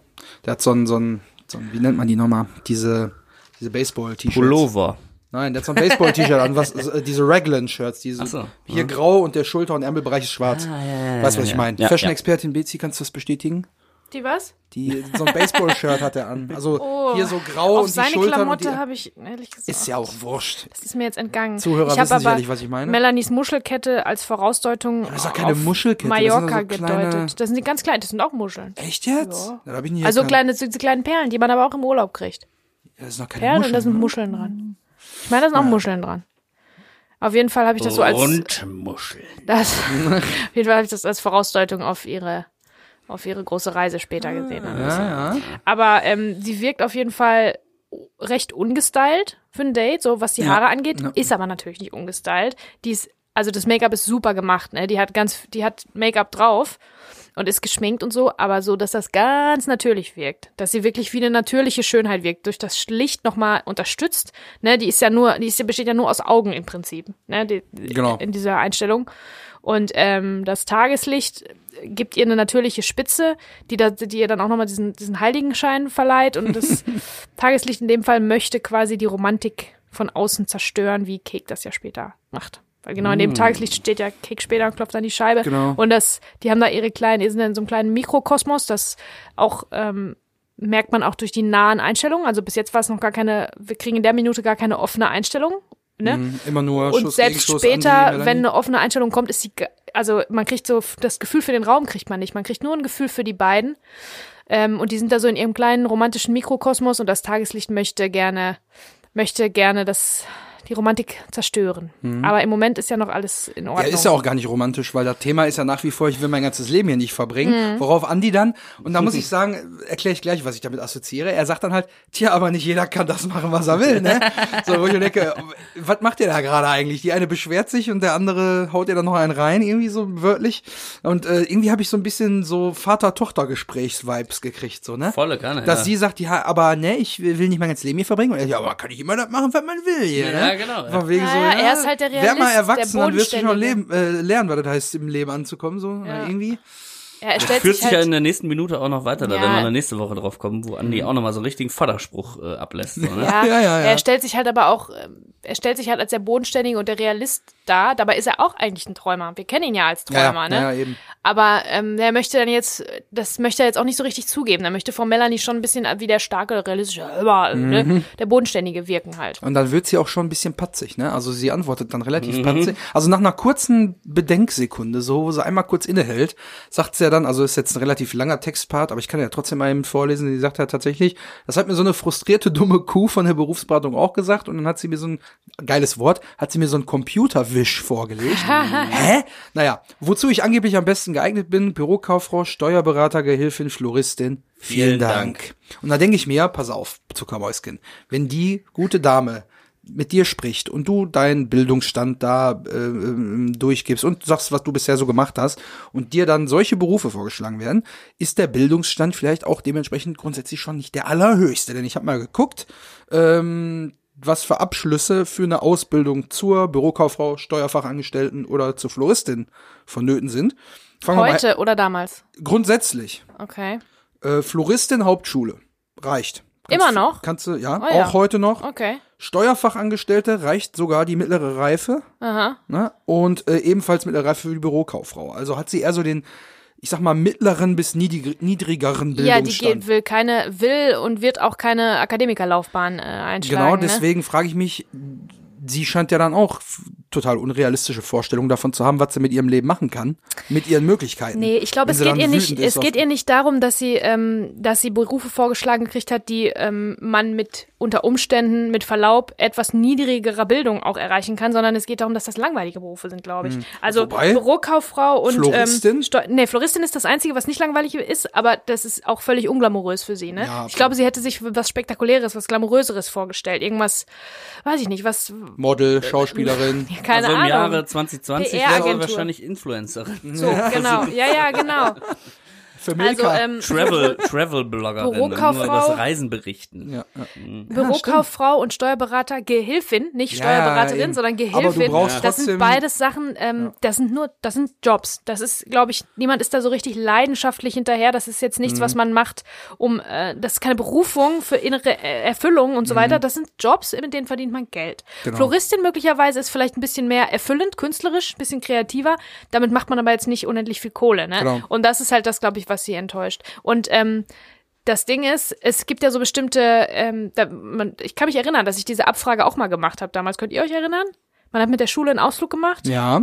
Der hat so ein, so ein, so ein wie nennt man die nochmal? Diese, diese Baseball-T-Shirts. Pullover. Nein, der hat so ein Baseball-T-Shirt an, was, äh, diese Raglan-Shirts, diese, so, hier grau und der Schulter- und Ärmelbereich ist schwarz. weißt du, was ich meine? Ja, Fashion-Expertin Bezi, kannst du das bestätigen? Die was? Die, so ein Baseball-Shirt hat er an. Also Oh, hier so grau Auf und die seine Schultern Klamotte und die, habe ich, ehrlich gesagt. ist ja auch wurscht. Das ist mir jetzt entgangen. Zuhörer ich habe wissen aber sicherlich, was ich meine. Melanies Muschelkette als Vorausdeutung das ist doch keine auf Muschelkette, das Mallorca doch so kleine- gedeutet. Das sind die ganz kleinen, das sind auch Muscheln. Echt jetzt? Ja. Da hab ich nie Also kleine, so diese kleinen Perlen, die man aber auch im Urlaub kriegt. Ja, das sind doch keine Perlen und Muscheln. da sind ne? Muscheln dran. Ich meine, da sind auch Muscheln dran. Auf jeden Fall habe ich das so als Rundmuschel. das, auf jeden Fall habe ich das als Vorausdeutung auf ihre auf ihre große Reise später gesehen. Ja, ja. Aber ähm, sie wirkt auf jeden Fall recht ungestylt für ein Date, so was die Haare angeht. ja. Ist aber natürlich nicht ungestylt. Die ist, also das Make-up ist super gemacht, ne? Die hat ganz, die hat Make-up drauf und ist geschminkt und so, aber so, dass das ganz natürlich wirkt. Dass sie wirklich wie eine natürliche Schönheit wirkt, durch das Licht nochmal unterstützt. Ne? Die ist ja nur, die ist, ja- besteht ja nur aus Augen im Prinzip, ne? Die, Genau. In dieser Einstellung. Und ähm, das Tageslicht gibt ihr eine natürliche Spitze, die, da, die ihr dann auch nochmal diesen, diesen Heiligenschein verleiht. Und das Tageslicht in dem Fall möchte quasi die Romantik von außen zerstören, wie Cake das ja später macht. Weil genau in dem Tageslicht steht ja Cake später und klopft an die Scheibe. Genau. Und das, die haben da ihre kleinen, die sind in so einem kleinen Mikrokosmos, das auch ähm, merkt man auch durch die nahen Einstellungen. Also bis jetzt war es noch gar keine, wir kriegen in der Minute gar keine offene Einstellung. Ne? Mhm, Immer nur Und Schuss, selbst Gegenschuss an die später, wenn eine offene Einstellung kommt, ist sie, also man kriegt so, das Gefühl für den Raum kriegt man nicht. Man kriegt nur ein Gefühl für die beiden. Ähm, und die sind da so in ihrem kleinen romantischen Mikrokosmos und das Tageslicht möchte gerne, möchte gerne, dass die Romantik zerstören. Aber im Moment ist ja noch alles in Ordnung. Ja, ist ja auch gar nicht romantisch, weil das Thema ist ja nach wie vor, ich will mein ganzes Leben hier nicht verbringen. Worauf Andi dann, und da muss ich sagen, erkläre ich gleich, was ich damit assoziiere. Er sagt dann halt, tja, aber nicht jeder kann das machen, was er will, ne? so, wo ich denke, was macht ihr da gerade eigentlich? Die eine beschwert sich und der andere haut ihr dann noch einen rein, irgendwie so wörtlich. Und äh, irgendwie habe ich so ein bisschen so Vater-Tochter-Gesprächs-Vibes gekriegt, so, ne? Volle Kanne, Dass ja. sie sagt, ja, aber ne, ich will nicht mein ganzes Leben hier verbringen. Und er, ja, aber kann ich immer das machen, was man will hier, ne? Ja, genau, ja. Von wegen so, Ja, ja, er ist halt der Wär mal Realist, erwachsen, der dann wirst du schon leben, äh, lernen, was das heißt, im Leben anzukommen, so, Ja. irgendwie. ja, er stellt Führt sich sich ja halt, in der nächsten Minute auch noch weiter, da Ja. werden wir dann nächste Woche drauf kommen, wo Andi auch nochmal so einen richtigen Vaterspruch äh, ablässt. So, ne? ja, Ja, ja, ja. er stellt sich halt aber auch, ähm, er stellt sich halt als der Bodenständige und der Realist dar. Dabei ist er auch eigentlich ein Träumer. Wir kennen ihn ja als Träumer, ja, ne? ja, eben. Aber ähm, er möchte dann jetzt, das möchte er jetzt auch nicht so richtig zugeben. Er möchte von Melanie schon ein bisschen wie der starke, realistische, äh, Mhm. ne? der Bodenständige wirken halt. Und dann wird sie auch schon ein bisschen patzig, ne? Also sie antwortet dann relativ patzig. Also nach einer kurzen Bedenksekunde, so, wo sie einmal kurz innehält, sagt sie ja dann, also ist jetzt ein relativ langer Textpart, aber ich kann ja trotzdem mal eben vorlesen, sie sagt ja tatsächlich, das hat mir so eine frustrierte, dumme Kuh von der Berufsberatung auch gesagt und dann hat sie mir so ein, geiles Wort, hat sie mir so ein Computerwisch vorgelegt. Hä? Naja, wozu ich angeblich am besten geeignet bin, Bürokauffrau, Steuerberater, Gehilfin, Floristin. Vielen, Vielen Dank. Dank. Und da denke ich mir, pass auf, Zuckermäuschen, wenn die gute Dame mit dir spricht und du deinen Bildungsstand da äh, ähm, durchgibst und sagst, was du bisher so gemacht hast und dir dann solche Berufe vorgeschlagen werden, ist der Bildungsstand vielleicht auch dementsprechend grundsätzlich schon nicht der allerhöchste. Denn ich habe mal geguckt, ähm, was für Abschlüsse für eine Ausbildung zur Bürokauffrau, Steuerfachangestellten oder zur Floristin vonnöten sind. Fangen Heute oder damals? mal grundsätzlich. Okay. Äh, Floristin Hauptschule. Reicht. Immer noch? Kannst du, ja, Oh auch ja. heute noch. Okay. Steuerfachangestellte reicht sogar die mittlere Reife. Aha. Ne? Und äh, ebenfalls mittlere Reife für die Bürokauffrau. Also hat sie eher so den, ich sag mal, mittleren bis niedrig, niedrigeren Ja, die Bildungsstand. geht, will keine, will und wird auch keine Akademikerlaufbahn äh, einschlagen. genau, Ne? deswegen frage ich mich, sie scheint ja dann auch total unrealistische Vorstellungen davon zu haben, was sie mit ihrem Leben machen kann, mit ihren Möglichkeiten. Nee, ich glaube, es geht ihr nicht, es geht ihr nicht darum, dass sie, ähm, dass sie Berufe vorgeschlagen gekriegt hat, die ähm, man mit unter Umständen, mit Verlaub, etwas niedrigerer Bildung auch erreichen kann, sondern es geht darum, dass das langweilige Berufe sind, glaube ich. Also Hm. Wobei, Bürokauffrau und Floristin? Ähm, Steu nee, Floristin ist das Einzige, was nicht langweilig ist, aber das ist auch völlig unglamourös für sie, ne? Ja, ich glaube, sie hätte sich was Spektakuläres, was Glamouröseres vorgestellt. Irgendwas, weiß ich nicht, was, Model, Schauspielerin. keine also im Ahnung. Jahre 2020 wäre wahrscheinlich Influencerin. so, genau. Ja, ja, genau. Für Also, ähm, Travel, Travel-Bloggerin, nur Bürokauffrau. über das Reisen berichten. ja, ja. Bürokauffrau und Steuerberater, Gehilfin, nicht Ja, Steuerberaterin, eben. sondern Aber du Gehilfin. brauchst das sind trotzdem- beides Sachen, ähm, das sind nur, das sind Jobs. Das ist, glaube ich, niemand ist da so richtig leidenschaftlich hinterher. Das ist jetzt nichts, Mhm. was man macht, um, äh, das ist keine Berufung für innere äh, Erfüllung und so weiter. Das sind Jobs, mit denen verdient man Geld. Mhm. Genau. Floristin möglicherweise ist vielleicht ein bisschen mehr erfüllend, künstlerisch, ein bisschen kreativer. Damit macht man aber jetzt nicht unendlich viel Kohle, ne? Genau. Und das ist halt das, glaube ich, was sie enttäuscht. Und ähm, das Ding ist, es gibt ja so bestimmte, ähm, da, man, ich kann mich erinnern, dass ich diese Abfrage auch mal gemacht habe damals. Könnt ihr euch erinnern? Man hat mit der Schule einen Ausflug gemacht ja.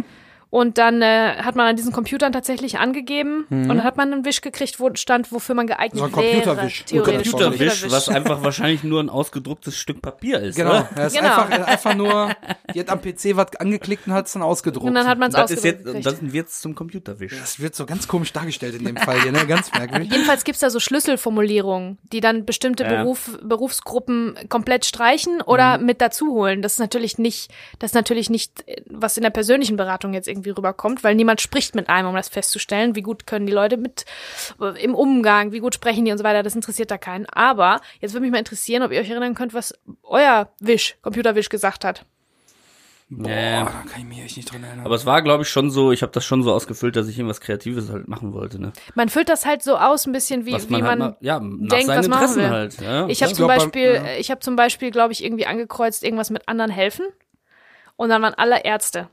Und dann äh, hat man an diesen Computern tatsächlich angegeben und dann hat man einen Wisch gekriegt, wo stand, wofür man geeignet Mhm. So ein wäre. Computerwisch. Theoretisch. Computerwisch, was einfach wahrscheinlich nur ein ausgedrucktes Stück Papier ist. Genau. Oder? Er ist Genau. einfach, er ist einfach nur, die hat am PC was angeklickt und hat es dann ausgedruckt. Und dann hat man es Das ist ausgedruckt jetzt, gekriegt. das wird zum Computerwisch. das wird so ganz komisch dargestellt in dem Fall hier, ne? Ganz merkwürdig. Jedenfalls gibt's da so Schlüsselformulierungen, die dann bestimmte Ja. Beruf, Berufsgruppen komplett streichen oder mit dazu holen. Das ist natürlich nicht, das ist natürlich nicht, äh, was in der persönlichen Beratung jetzt irgendwie rüberkommt, weil niemand spricht mit einem, um das festzustellen, wie gut können die Leute mit äh, im Umgang, wie gut sprechen die und so weiter. Das interessiert da keinen. Aber jetzt würde mich mal interessieren, ob ihr euch erinnern könnt, was euer Wisch, Computerwisch gesagt hat. Boah, Ja. da kann ich mich echt nicht dran erinnern. Aber es war, glaube ich, schon so, ich habe das schon so ausgefüllt, dass ich irgendwas Kreatives halt machen wollte. Ne? Man füllt das halt so aus, ein bisschen wie, Was wie man, man, halt mal, ja, nach denkt, seinen was machen Interessen will. halt. Ja, Ich habe zum Beispiel, ja. ich habe zum Beispiel, glaube ich, irgendwie angekreuzt, irgendwas mit anderen helfen. Und dann waren alle Ärzte.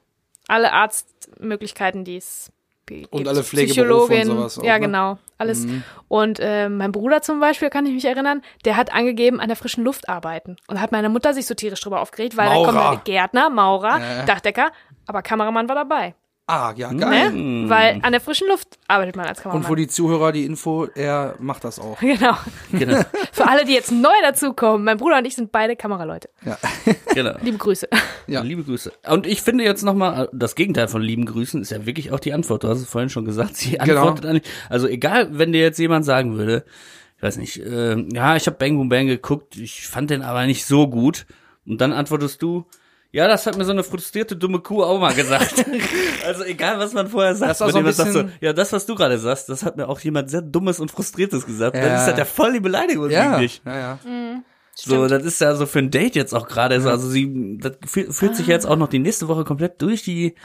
Alle Arztmöglichkeiten, die es gibt. Und alle Pflegeberufe und sowas auch, ja, ne? genau. Alles. Und äh, mein Bruder zum Beispiel, kann ich mich erinnern, der hat angegeben, an der frischen Luft arbeiten. Und da hat meine Mutter sich so tierisch drüber aufgeregt, weil Maurer. da kommt der Gärtner, Maurer, ja. Dachdecker, aber Kameramann war dabei. Ah, ja, geil. Ne? Weil an der frischen Luft arbeitet man als Und Kameramann. für die Zuhörer die Info, er macht das auch. Genau. Genau, Für alle, die jetzt neu dazukommen, mein Bruder und ich sind beide Kameraleute. Ja. genau. Liebe Grüße. Ja. Liebe Grüße. Und ich finde jetzt nochmal, das Gegenteil von lieben Grüßen ist ja wirklich auch die Antwort. Du hast es vorhin schon gesagt. Sie Genau. antwortet eigentlich. Also egal, wenn dir jetzt jemand sagen würde, ich weiß nicht, äh, ja, ich habe Bang Boom Bang geguckt, ich fand den aber nicht so gut. Und dann antwortest du, ja, das hat mir so eine frustrierte dumme Kuh auch mal gesagt. also egal, was man vorher sagt, Das ist auch so ein jemand sagt so, bisschen- ja, das, was du gerade sagst, das hat mir auch jemand sehr dummes und frustriertes gesagt. Ja. Dann ist das ja voll die Beleidigung Ja, eigentlich. ja, ja. So, das ist ja so für ein Date jetzt auch gerade so. Also sie, das fü- führt sich jetzt auch noch die nächste Woche komplett durch. Die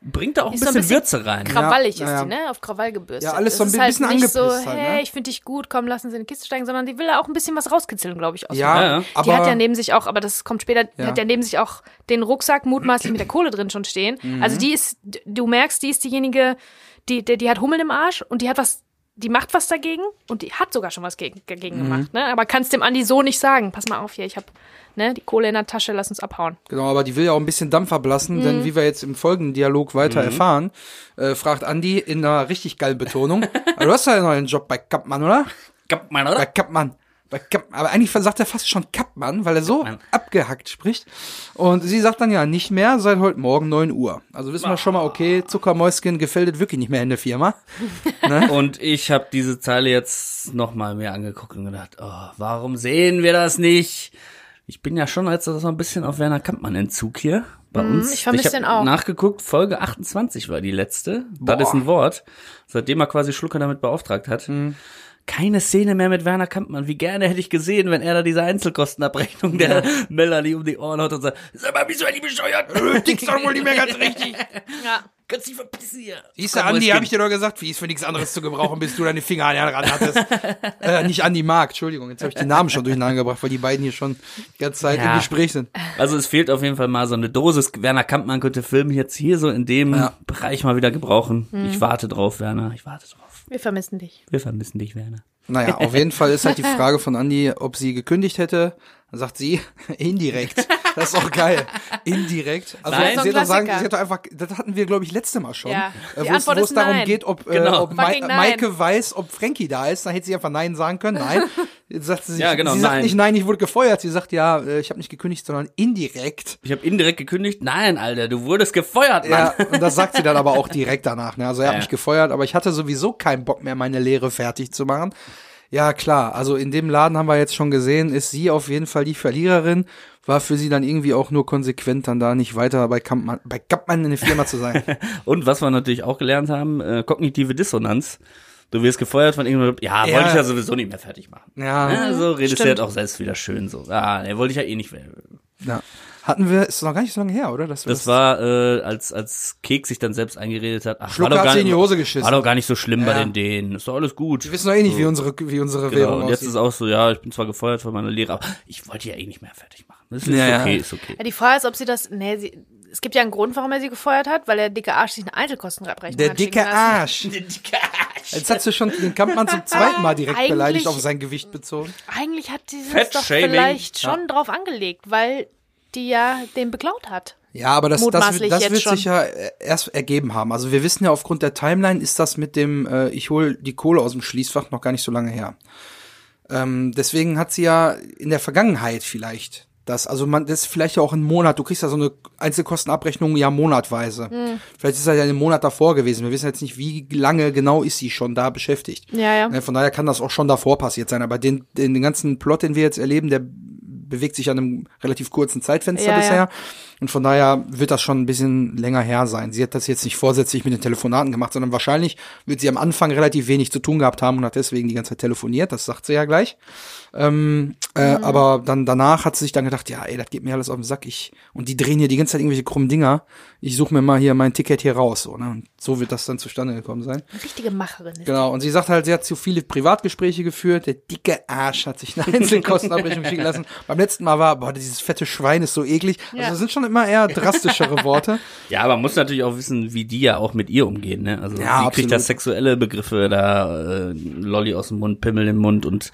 bringt da auch ein Ist so bisschen, ein bisschen Würze rein. Krawallig Ja, ist ja. die, ne? Auf Krawall gebürstet. Ja, alles so ein ist bisschen halt nicht so, angepisst halt, hey, ne? ich finde dich gut, komm, lass uns in die Kiste steigen, sondern die will da auch ein bisschen was rauskitzeln, glaube ich. Aus Ja, Ja, ja. aber die hat ja neben sich auch, aber das kommt später, die Ja. hat ja neben sich auch den Rucksack mutmaßlich mit der Kohle drin schon stehen. Mhm. Also die ist, du merkst, die ist diejenige, die, die, die hat Hummel im Arsch und die hat was, die macht was dagegen und die hat sogar schon was gegen, dagegen Mhm. gemacht, ne? Aber kannst dem Andi so nicht sagen. Pass mal auf hier, ich hab, ne, die Kohle in der Tasche, lass uns abhauen. Genau, aber die will ja auch ein bisschen Dampf ablassen, Mhm. denn wie wir jetzt im folgenden Dialog weiter erfahren, äh, fragt Andi in einer richtig geilen Betonung, "Aber du hast ja einen neuen Job bei Kappmann, oder? Gab man, Bei oder? Kappmann. Aber eigentlich sagt er fast schon Kappmann, weil er so Kappmann. abgehackt spricht. Und sie sagt dann ja nicht mehr seit heute Morgen 9 Uhr. Also wissen wir schon mal, okay, Zuckermäuschen gefällt es wirklich nicht mehr in der Firma. Und ich habe diese Zeile jetzt noch mal mehr angeguckt und gedacht, oh, warum sehen wir das nicht? Ich bin ja schon jetzt so ein bisschen auf Werner Kampmann Entzug hier bei uns. Mhm, ich vermiss hab den auch. Nachgeguckt, Folge 28 war die letzte. Das ist ein Wort, seitdem er quasi Schlucker damit beauftragt hat. Mhm. Keine Szene mehr mit Werner Kampmann. Wie gerne hätte ich gesehen, wenn er da diese Einzelkostenabrechnung der Melanie um die Ohren haut und sagt, sag mal, bist du eigentlich bescheuert? Tickst doch wohl nicht mehr ganz richtig. Ja. Kannst dich verpissen hier. Siehst du, Andi, hab ich dir doch gesagt, wie ist für nichts anderes zu gebrauchen, bis du deine Finger an den Rand hattest. äh, nicht Andi Mark, Entschuldigung, jetzt habe ich den Namen schon durcheinander gebracht, weil die beiden hier schon die ganze Zeit Ja. im Gespräch sind. Also es fehlt auf jeden Fall mal so eine Dosis. Werner Kampmann könnte Film jetzt hier so in dem Ja. Bereich mal wieder gebrauchen. Ich warte drauf, Werner. Ich warte drauf. Wir vermissen dich. Wir vermissen dich, Werner. Naja, auf jeden Fall ist halt die Frage von Andi, ob sie gekündigt hätte. Dann sagt sie, indirekt. Das ist auch geil. Indirekt. Also Nein. sie hätte doch sagen, sie hätte einfach, das hatten wir, glaube ich, letzte Mal schon. Ja. Äh, wo es- wo es darum nein. geht, ob, Genau. äh, ob Fucking nein. Maike weiß, ob Frankie da ist, dann hätte sie einfach Nein sagen können. Nein. Jetzt sagt sie, Ja, genau, sie sagt nein. nicht Nein, ich wurde gefeuert. Sie sagt ja, äh, ich habe nicht gekündigt, sondern indirekt. Ich habe indirekt gekündigt. Nein, Alter, du wurdest gefeuert, Mann. Ja, und das sagt sie dann aber auch direkt danach. Ne? Also er hat Ja. mich gefeuert, aber ich hatte sowieso keinen Bock mehr, meine Lehre fertig zu machen. Ja, klar, also in dem Laden haben wir jetzt schon gesehen, ist sie auf jeden Fall die Verliererin. War für sie dann irgendwie auch nur konsequent, dann da nicht weiter bei Kampmann, bei Kampmann in der Firma zu sein. Und was wir natürlich auch gelernt haben, äh, kognitive Dissonanz. Du wirst gefeuert von irgendjemandem, ja, Ja. wollte ich ja sowieso nicht mehr fertig machen. Ja, Ja, so redest du halt auch selbst wieder schön so. Ah, der wollte ich ja eh nicht mehr. ja. Hatten wir, ist noch gar nicht so lange her, oder? Dass wir Das war, äh, als, als Keks sich dann selbst eingeredet hat. Ach, Schlucker war doch hat gar sich in die nicht- Hose geschissen. War doch gar nicht so schlimm bei Ja. den denen. Ist doch alles gut. Wir wissen doch eh nicht, wie unsere, wie unsere Genau, Währung und jetzt aussieht. ist auch so, ja, ich bin zwar gefeuert von meiner Lehre, aber ich wollte ja eh nicht mehr fertig machen. Das ist Ja, ja. okay, ist okay. Ja, die Frage ist, ob sie das, nee, sie, es gibt ja einen Grund, warum er sie gefeuert hat, weil der dicke Arsch sich eine Einzelkostenabrechnung Der hat dicke lassen. Arsch. Jetzt hast du schon den Kampmann zum zweiten Mal direkt Eigentlich- beleidigt auf sein Gewicht bezogen. Eigentlich hat sie es doch Fettshaming. vielleicht schon drauf angelegt, weil die ja den beklaut hat. Ja, aber das, das, das wird schon. sich ja äh, erst ergeben haben. Also wir wissen ja aufgrund der Timeline ist das mit dem äh, ich hol die Kohle aus dem Schließfach noch gar nicht so lange her. Ähm, deswegen hat sie ja in der Vergangenheit vielleicht das, also man, das ist vielleicht ja auch ein Monat, du kriegst ja so eine Einzelkostenabrechnung ja monatweise. Hm. Vielleicht ist das ja einen Monat davor gewesen. Wir wissen jetzt nicht, wie lange genau ist sie schon da beschäftigt. Ja, ja. Ne, Von daher kann das auch schon davor passiert sein. Aber den, den ganzen Plot, den wir jetzt erleben, der bewegt sich an einem relativ kurzen Zeitfenster Ja, bisher. ja. Und von daher wird das schon ein bisschen länger her sein. Sie hat das jetzt nicht vorsätzlich mit den Telefonaten gemacht, sondern wahrscheinlich wird sie am Anfang relativ wenig zu tun gehabt haben und hat deswegen die ganze Zeit telefoniert. Das sagt sie ja gleich. Ähm, äh, Mhm. Aber dann danach hat sie sich dann gedacht, ja, ey, das geht mir alles auf den Sack. Ich, und die drehen hier die ganze Zeit irgendwelche krummen Dinger. Ich suche mir mal hier mein Ticket hier raus. So, ne? Und so wird das dann zustande gekommen sein. Eine richtige Macherin ist. Genau, und sie sagt halt, sie hat zu viele Privatgespräche geführt. Der dicke Arsch hat sich eine Einzelkostenabrechnung schicken lassen. Beim letzten Mal war, boah, dieses fette Schwein ist so eklig. Also Ja. das sind schon immer eher drastischere Worte. Ja, aber man muss natürlich auch wissen, wie die ja auch mit ihr umgehen, ne? Also Ja, sie kriegt da absolut. sexuelle Begriffe, da äh, Lolli aus dem Mund, Pimmel im Mund und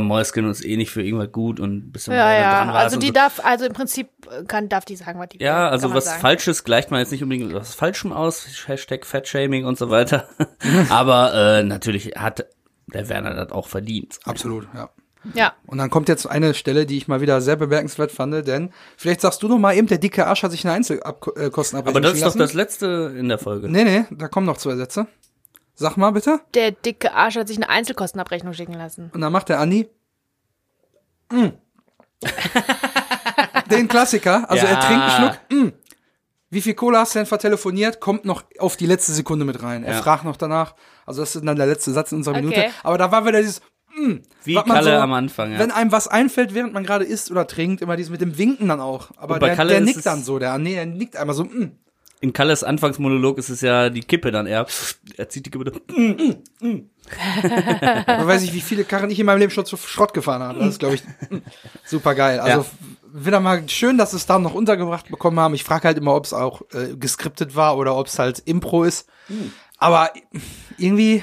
Mäuschen und ist eh nicht für irgendwas gut und bis du Ja, ja. dran Also die so. darf, also im Prinzip äh, kann, darf die sagen, was die will. Ja, kann also was sagen. Falsches gleicht man jetzt nicht unbedingt was Falschem aus, Hashtag Fatshaming und so weiter. Aber äh, natürlich hat der Werner das auch verdient. Absolut, ja. Ja. Und dann kommt jetzt eine Stelle, die ich mal wieder sehr bemerkenswert fand, denn vielleicht sagst du noch mal eben, der dicke Arsch hat sich eine Einzelkostenabrechnung Aber das ist doch das letzte in der Folge. Nee, nee, da kommen noch zwei Sätze. Sag mal bitte. Der dicke Arsch hat sich eine Einzelkostenabrechnung schicken lassen. Und dann macht der Andi. Mm. Den Klassiker. Also er Ja. trinkt einen Schluck. Mm. Wie viel Cola hast du denn vertelefoniert? Kommt noch auf die letzte Sekunde mit rein. Er Ja. fragt noch danach. Also das ist dann der letzte Satz in unserer Okay. Minute. Aber da war wieder dieses, Wie was man Kalle so- am Anfang, ja. wenn einem was einfällt, während man gerade isst oder trinkt, immer dieses mit dem Winken dann auch. Aber der, Kalle der nickt dann so. Der, nee, er nickt einmal so. Mm. In Kalles Anfangsmonolog ist es ja die Kippe dann eher. Er zieht die Kippe. Man weiß nicht, wie viele Karren ich in meinem Leben schon zu Schrott gefahren habe. Das ist, glaube ich, super geil. Also Ja. wieder mal schön, dass es da noch untergebracht bekommen haben. Ich frage halt immer, ob es auch äh, geskriptet war oder ob es halt Impro ist. Aber irgendwie,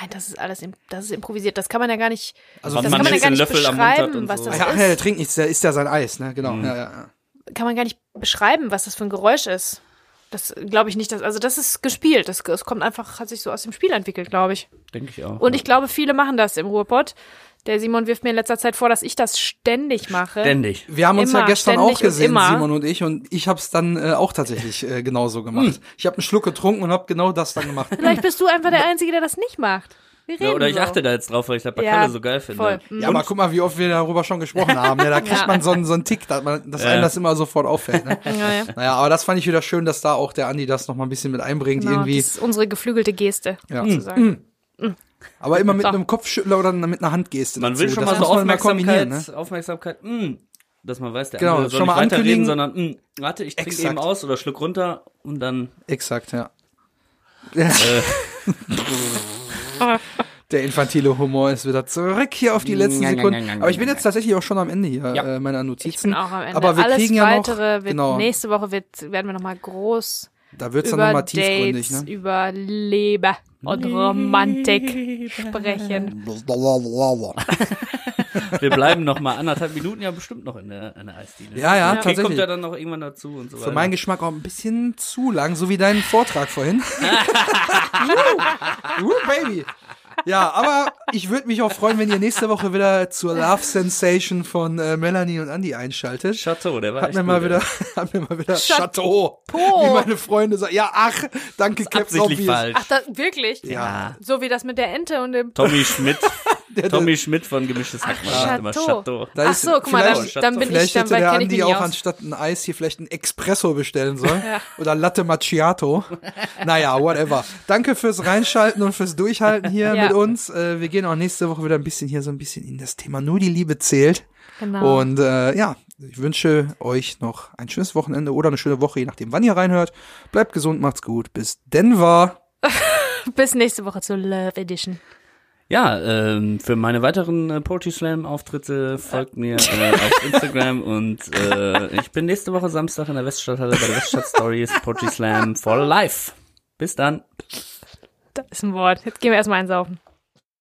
Nein, das ist alles, das ist improvisiert. Das kann man ja gar nicht, also das man kann man ja gar nicht Löffel beschreiben, und was so. das ja, ist. der trinkt nichts, der isst ja sein Eis, ne? Genau. Ja, ja, ja. Kann man gar nicht beschreiben, was das für ein Geräusch ist. Das glaube ich nicht, dass, also das ist gespielt. Das, das kommt einfach, hat sich so aus dem Spiel entwickelt, glaube ich. Denke ich auch. Und ich glaube, viele machen das im Ruhrpott. Der Simon wirft mir in letzter Zeit vor, dass ich das ständig mache. Ständig. Wir haben uns Immer, ja gestern ständig auch und gesehen, immer. Simon und ich, und ich habe es dann äh, auch tatsächlich äh, genauso gemacht. Ich habe einen Schluck getrunken und habe genau das dann gemacht. Vielleicht bist du einfach der Einzige, der das nicht macht. Wir reden Ja, oder ich so. achte da jetzt drauf, weil ich das bei Ja, so geil finde. voll. Mhm. Ja, aber guck mal, wie oft wir darüber schon gesprochen haben. Ja, da kriegt Ja. man so einen, so einen Tick, dass, man, dass einem das immer sofort auffällt. Ne? Ja, ja. Naja, aber das fand ich wieder schön, dass da auch der Andi das noch mal ein bisschen mit einbringt Genau, irgendwie. Das ist unsere geflügelte Geste, Ja. sozusagen. Aber immer mit So. einem Kopfschüttler oder mit einer Handgeste. Man will dazu. schon das mal so mal Aufmerksamkeit, kombinieren, ne? Aufmerksamkeit, mh, dass man weiß, der Genau, andere soll schon nicht mal weiterreden, sondern mh, warte, ich trinke eben aus oder schluck runter und dann Exakt, ja. Der infantile Humor ist wieder zurück hier auf die letzten Sekunden. Aber ich bin jetzt tatsächlich auch schon am Ende hier Ja. äh, meiner Ich Notizen. bin auch am Ende. Aber wir Alles kriegen ja noch, weitere wird genau, nächste Woche wird, werden wir noch mal groß da wird's dann über nochmal tiefgründig, Dates, ne? über Liebe und Romantik sprechen. wir bleiben noch mal anderthalb Minuten ja bestimmt noch in der, in der Eisdiele. Ja, ja, Okay, kommt tatsächlich. ja dann noch irgendwann dazu und so Für weiter. meinen Geschmack auch ein bisschen zu lang, so wie dein Vortrag vorhin. uh, uh, Baby. Ja, aber ich würde mich auch freuen, wenn ihr nächste Woche wieder zur Love Sensation von äh, Melanie und Andy einschaltet. Chateau, der war Hat echt mir mal gut, wieder, ey. hat mir mal wieder Chateau. Chateau, wie meine Freunde sagen. Ja, ach, danke, Captain absichtlich Obvious. falsch. Ach, da, wirklich? Ja, So wie das mit der Ente und dem Tommy Schmidt, der, Tommy Schmidt von Gemischtes Hack macht immer Chateau. Ach ist so, guck mal, dann, dann bin ich, Vielleicht dann hätte der ich Andi auch aus. anstatt ein Eis hier vielleicht ein Espresso bestellen sollen. Oder Latte Macchiato. naja, whatever. Danke fürs Reinschalten und fürs Durchhalten hier Ja. mit uns. Äh, wir gehen auch nächste Woche wieder ein bisschen hier so ein bisschen in das Thema nur die Liebe zählt. Genau. Und äh, ja, ich wünsche euch noch ein schönes Wochenende oder eine schöne Woche, je nachdem, wann ihr reinhört. Bleibt gesund, macht's gut. Bis Denver. Bis nächste Woche zur Love Edition. Ja, ähm, für meine weiteren äh, Poetry Slam Auftritte folgt mir äh, auf Instagram und äh, ich bin nächste Woche Samstag in der Weststadthalle bei der Weststadt Stories Poetry Slam for Life. Bis dann. Das ist ein Wort. Jetzt gehen wir erstmal einsaufen.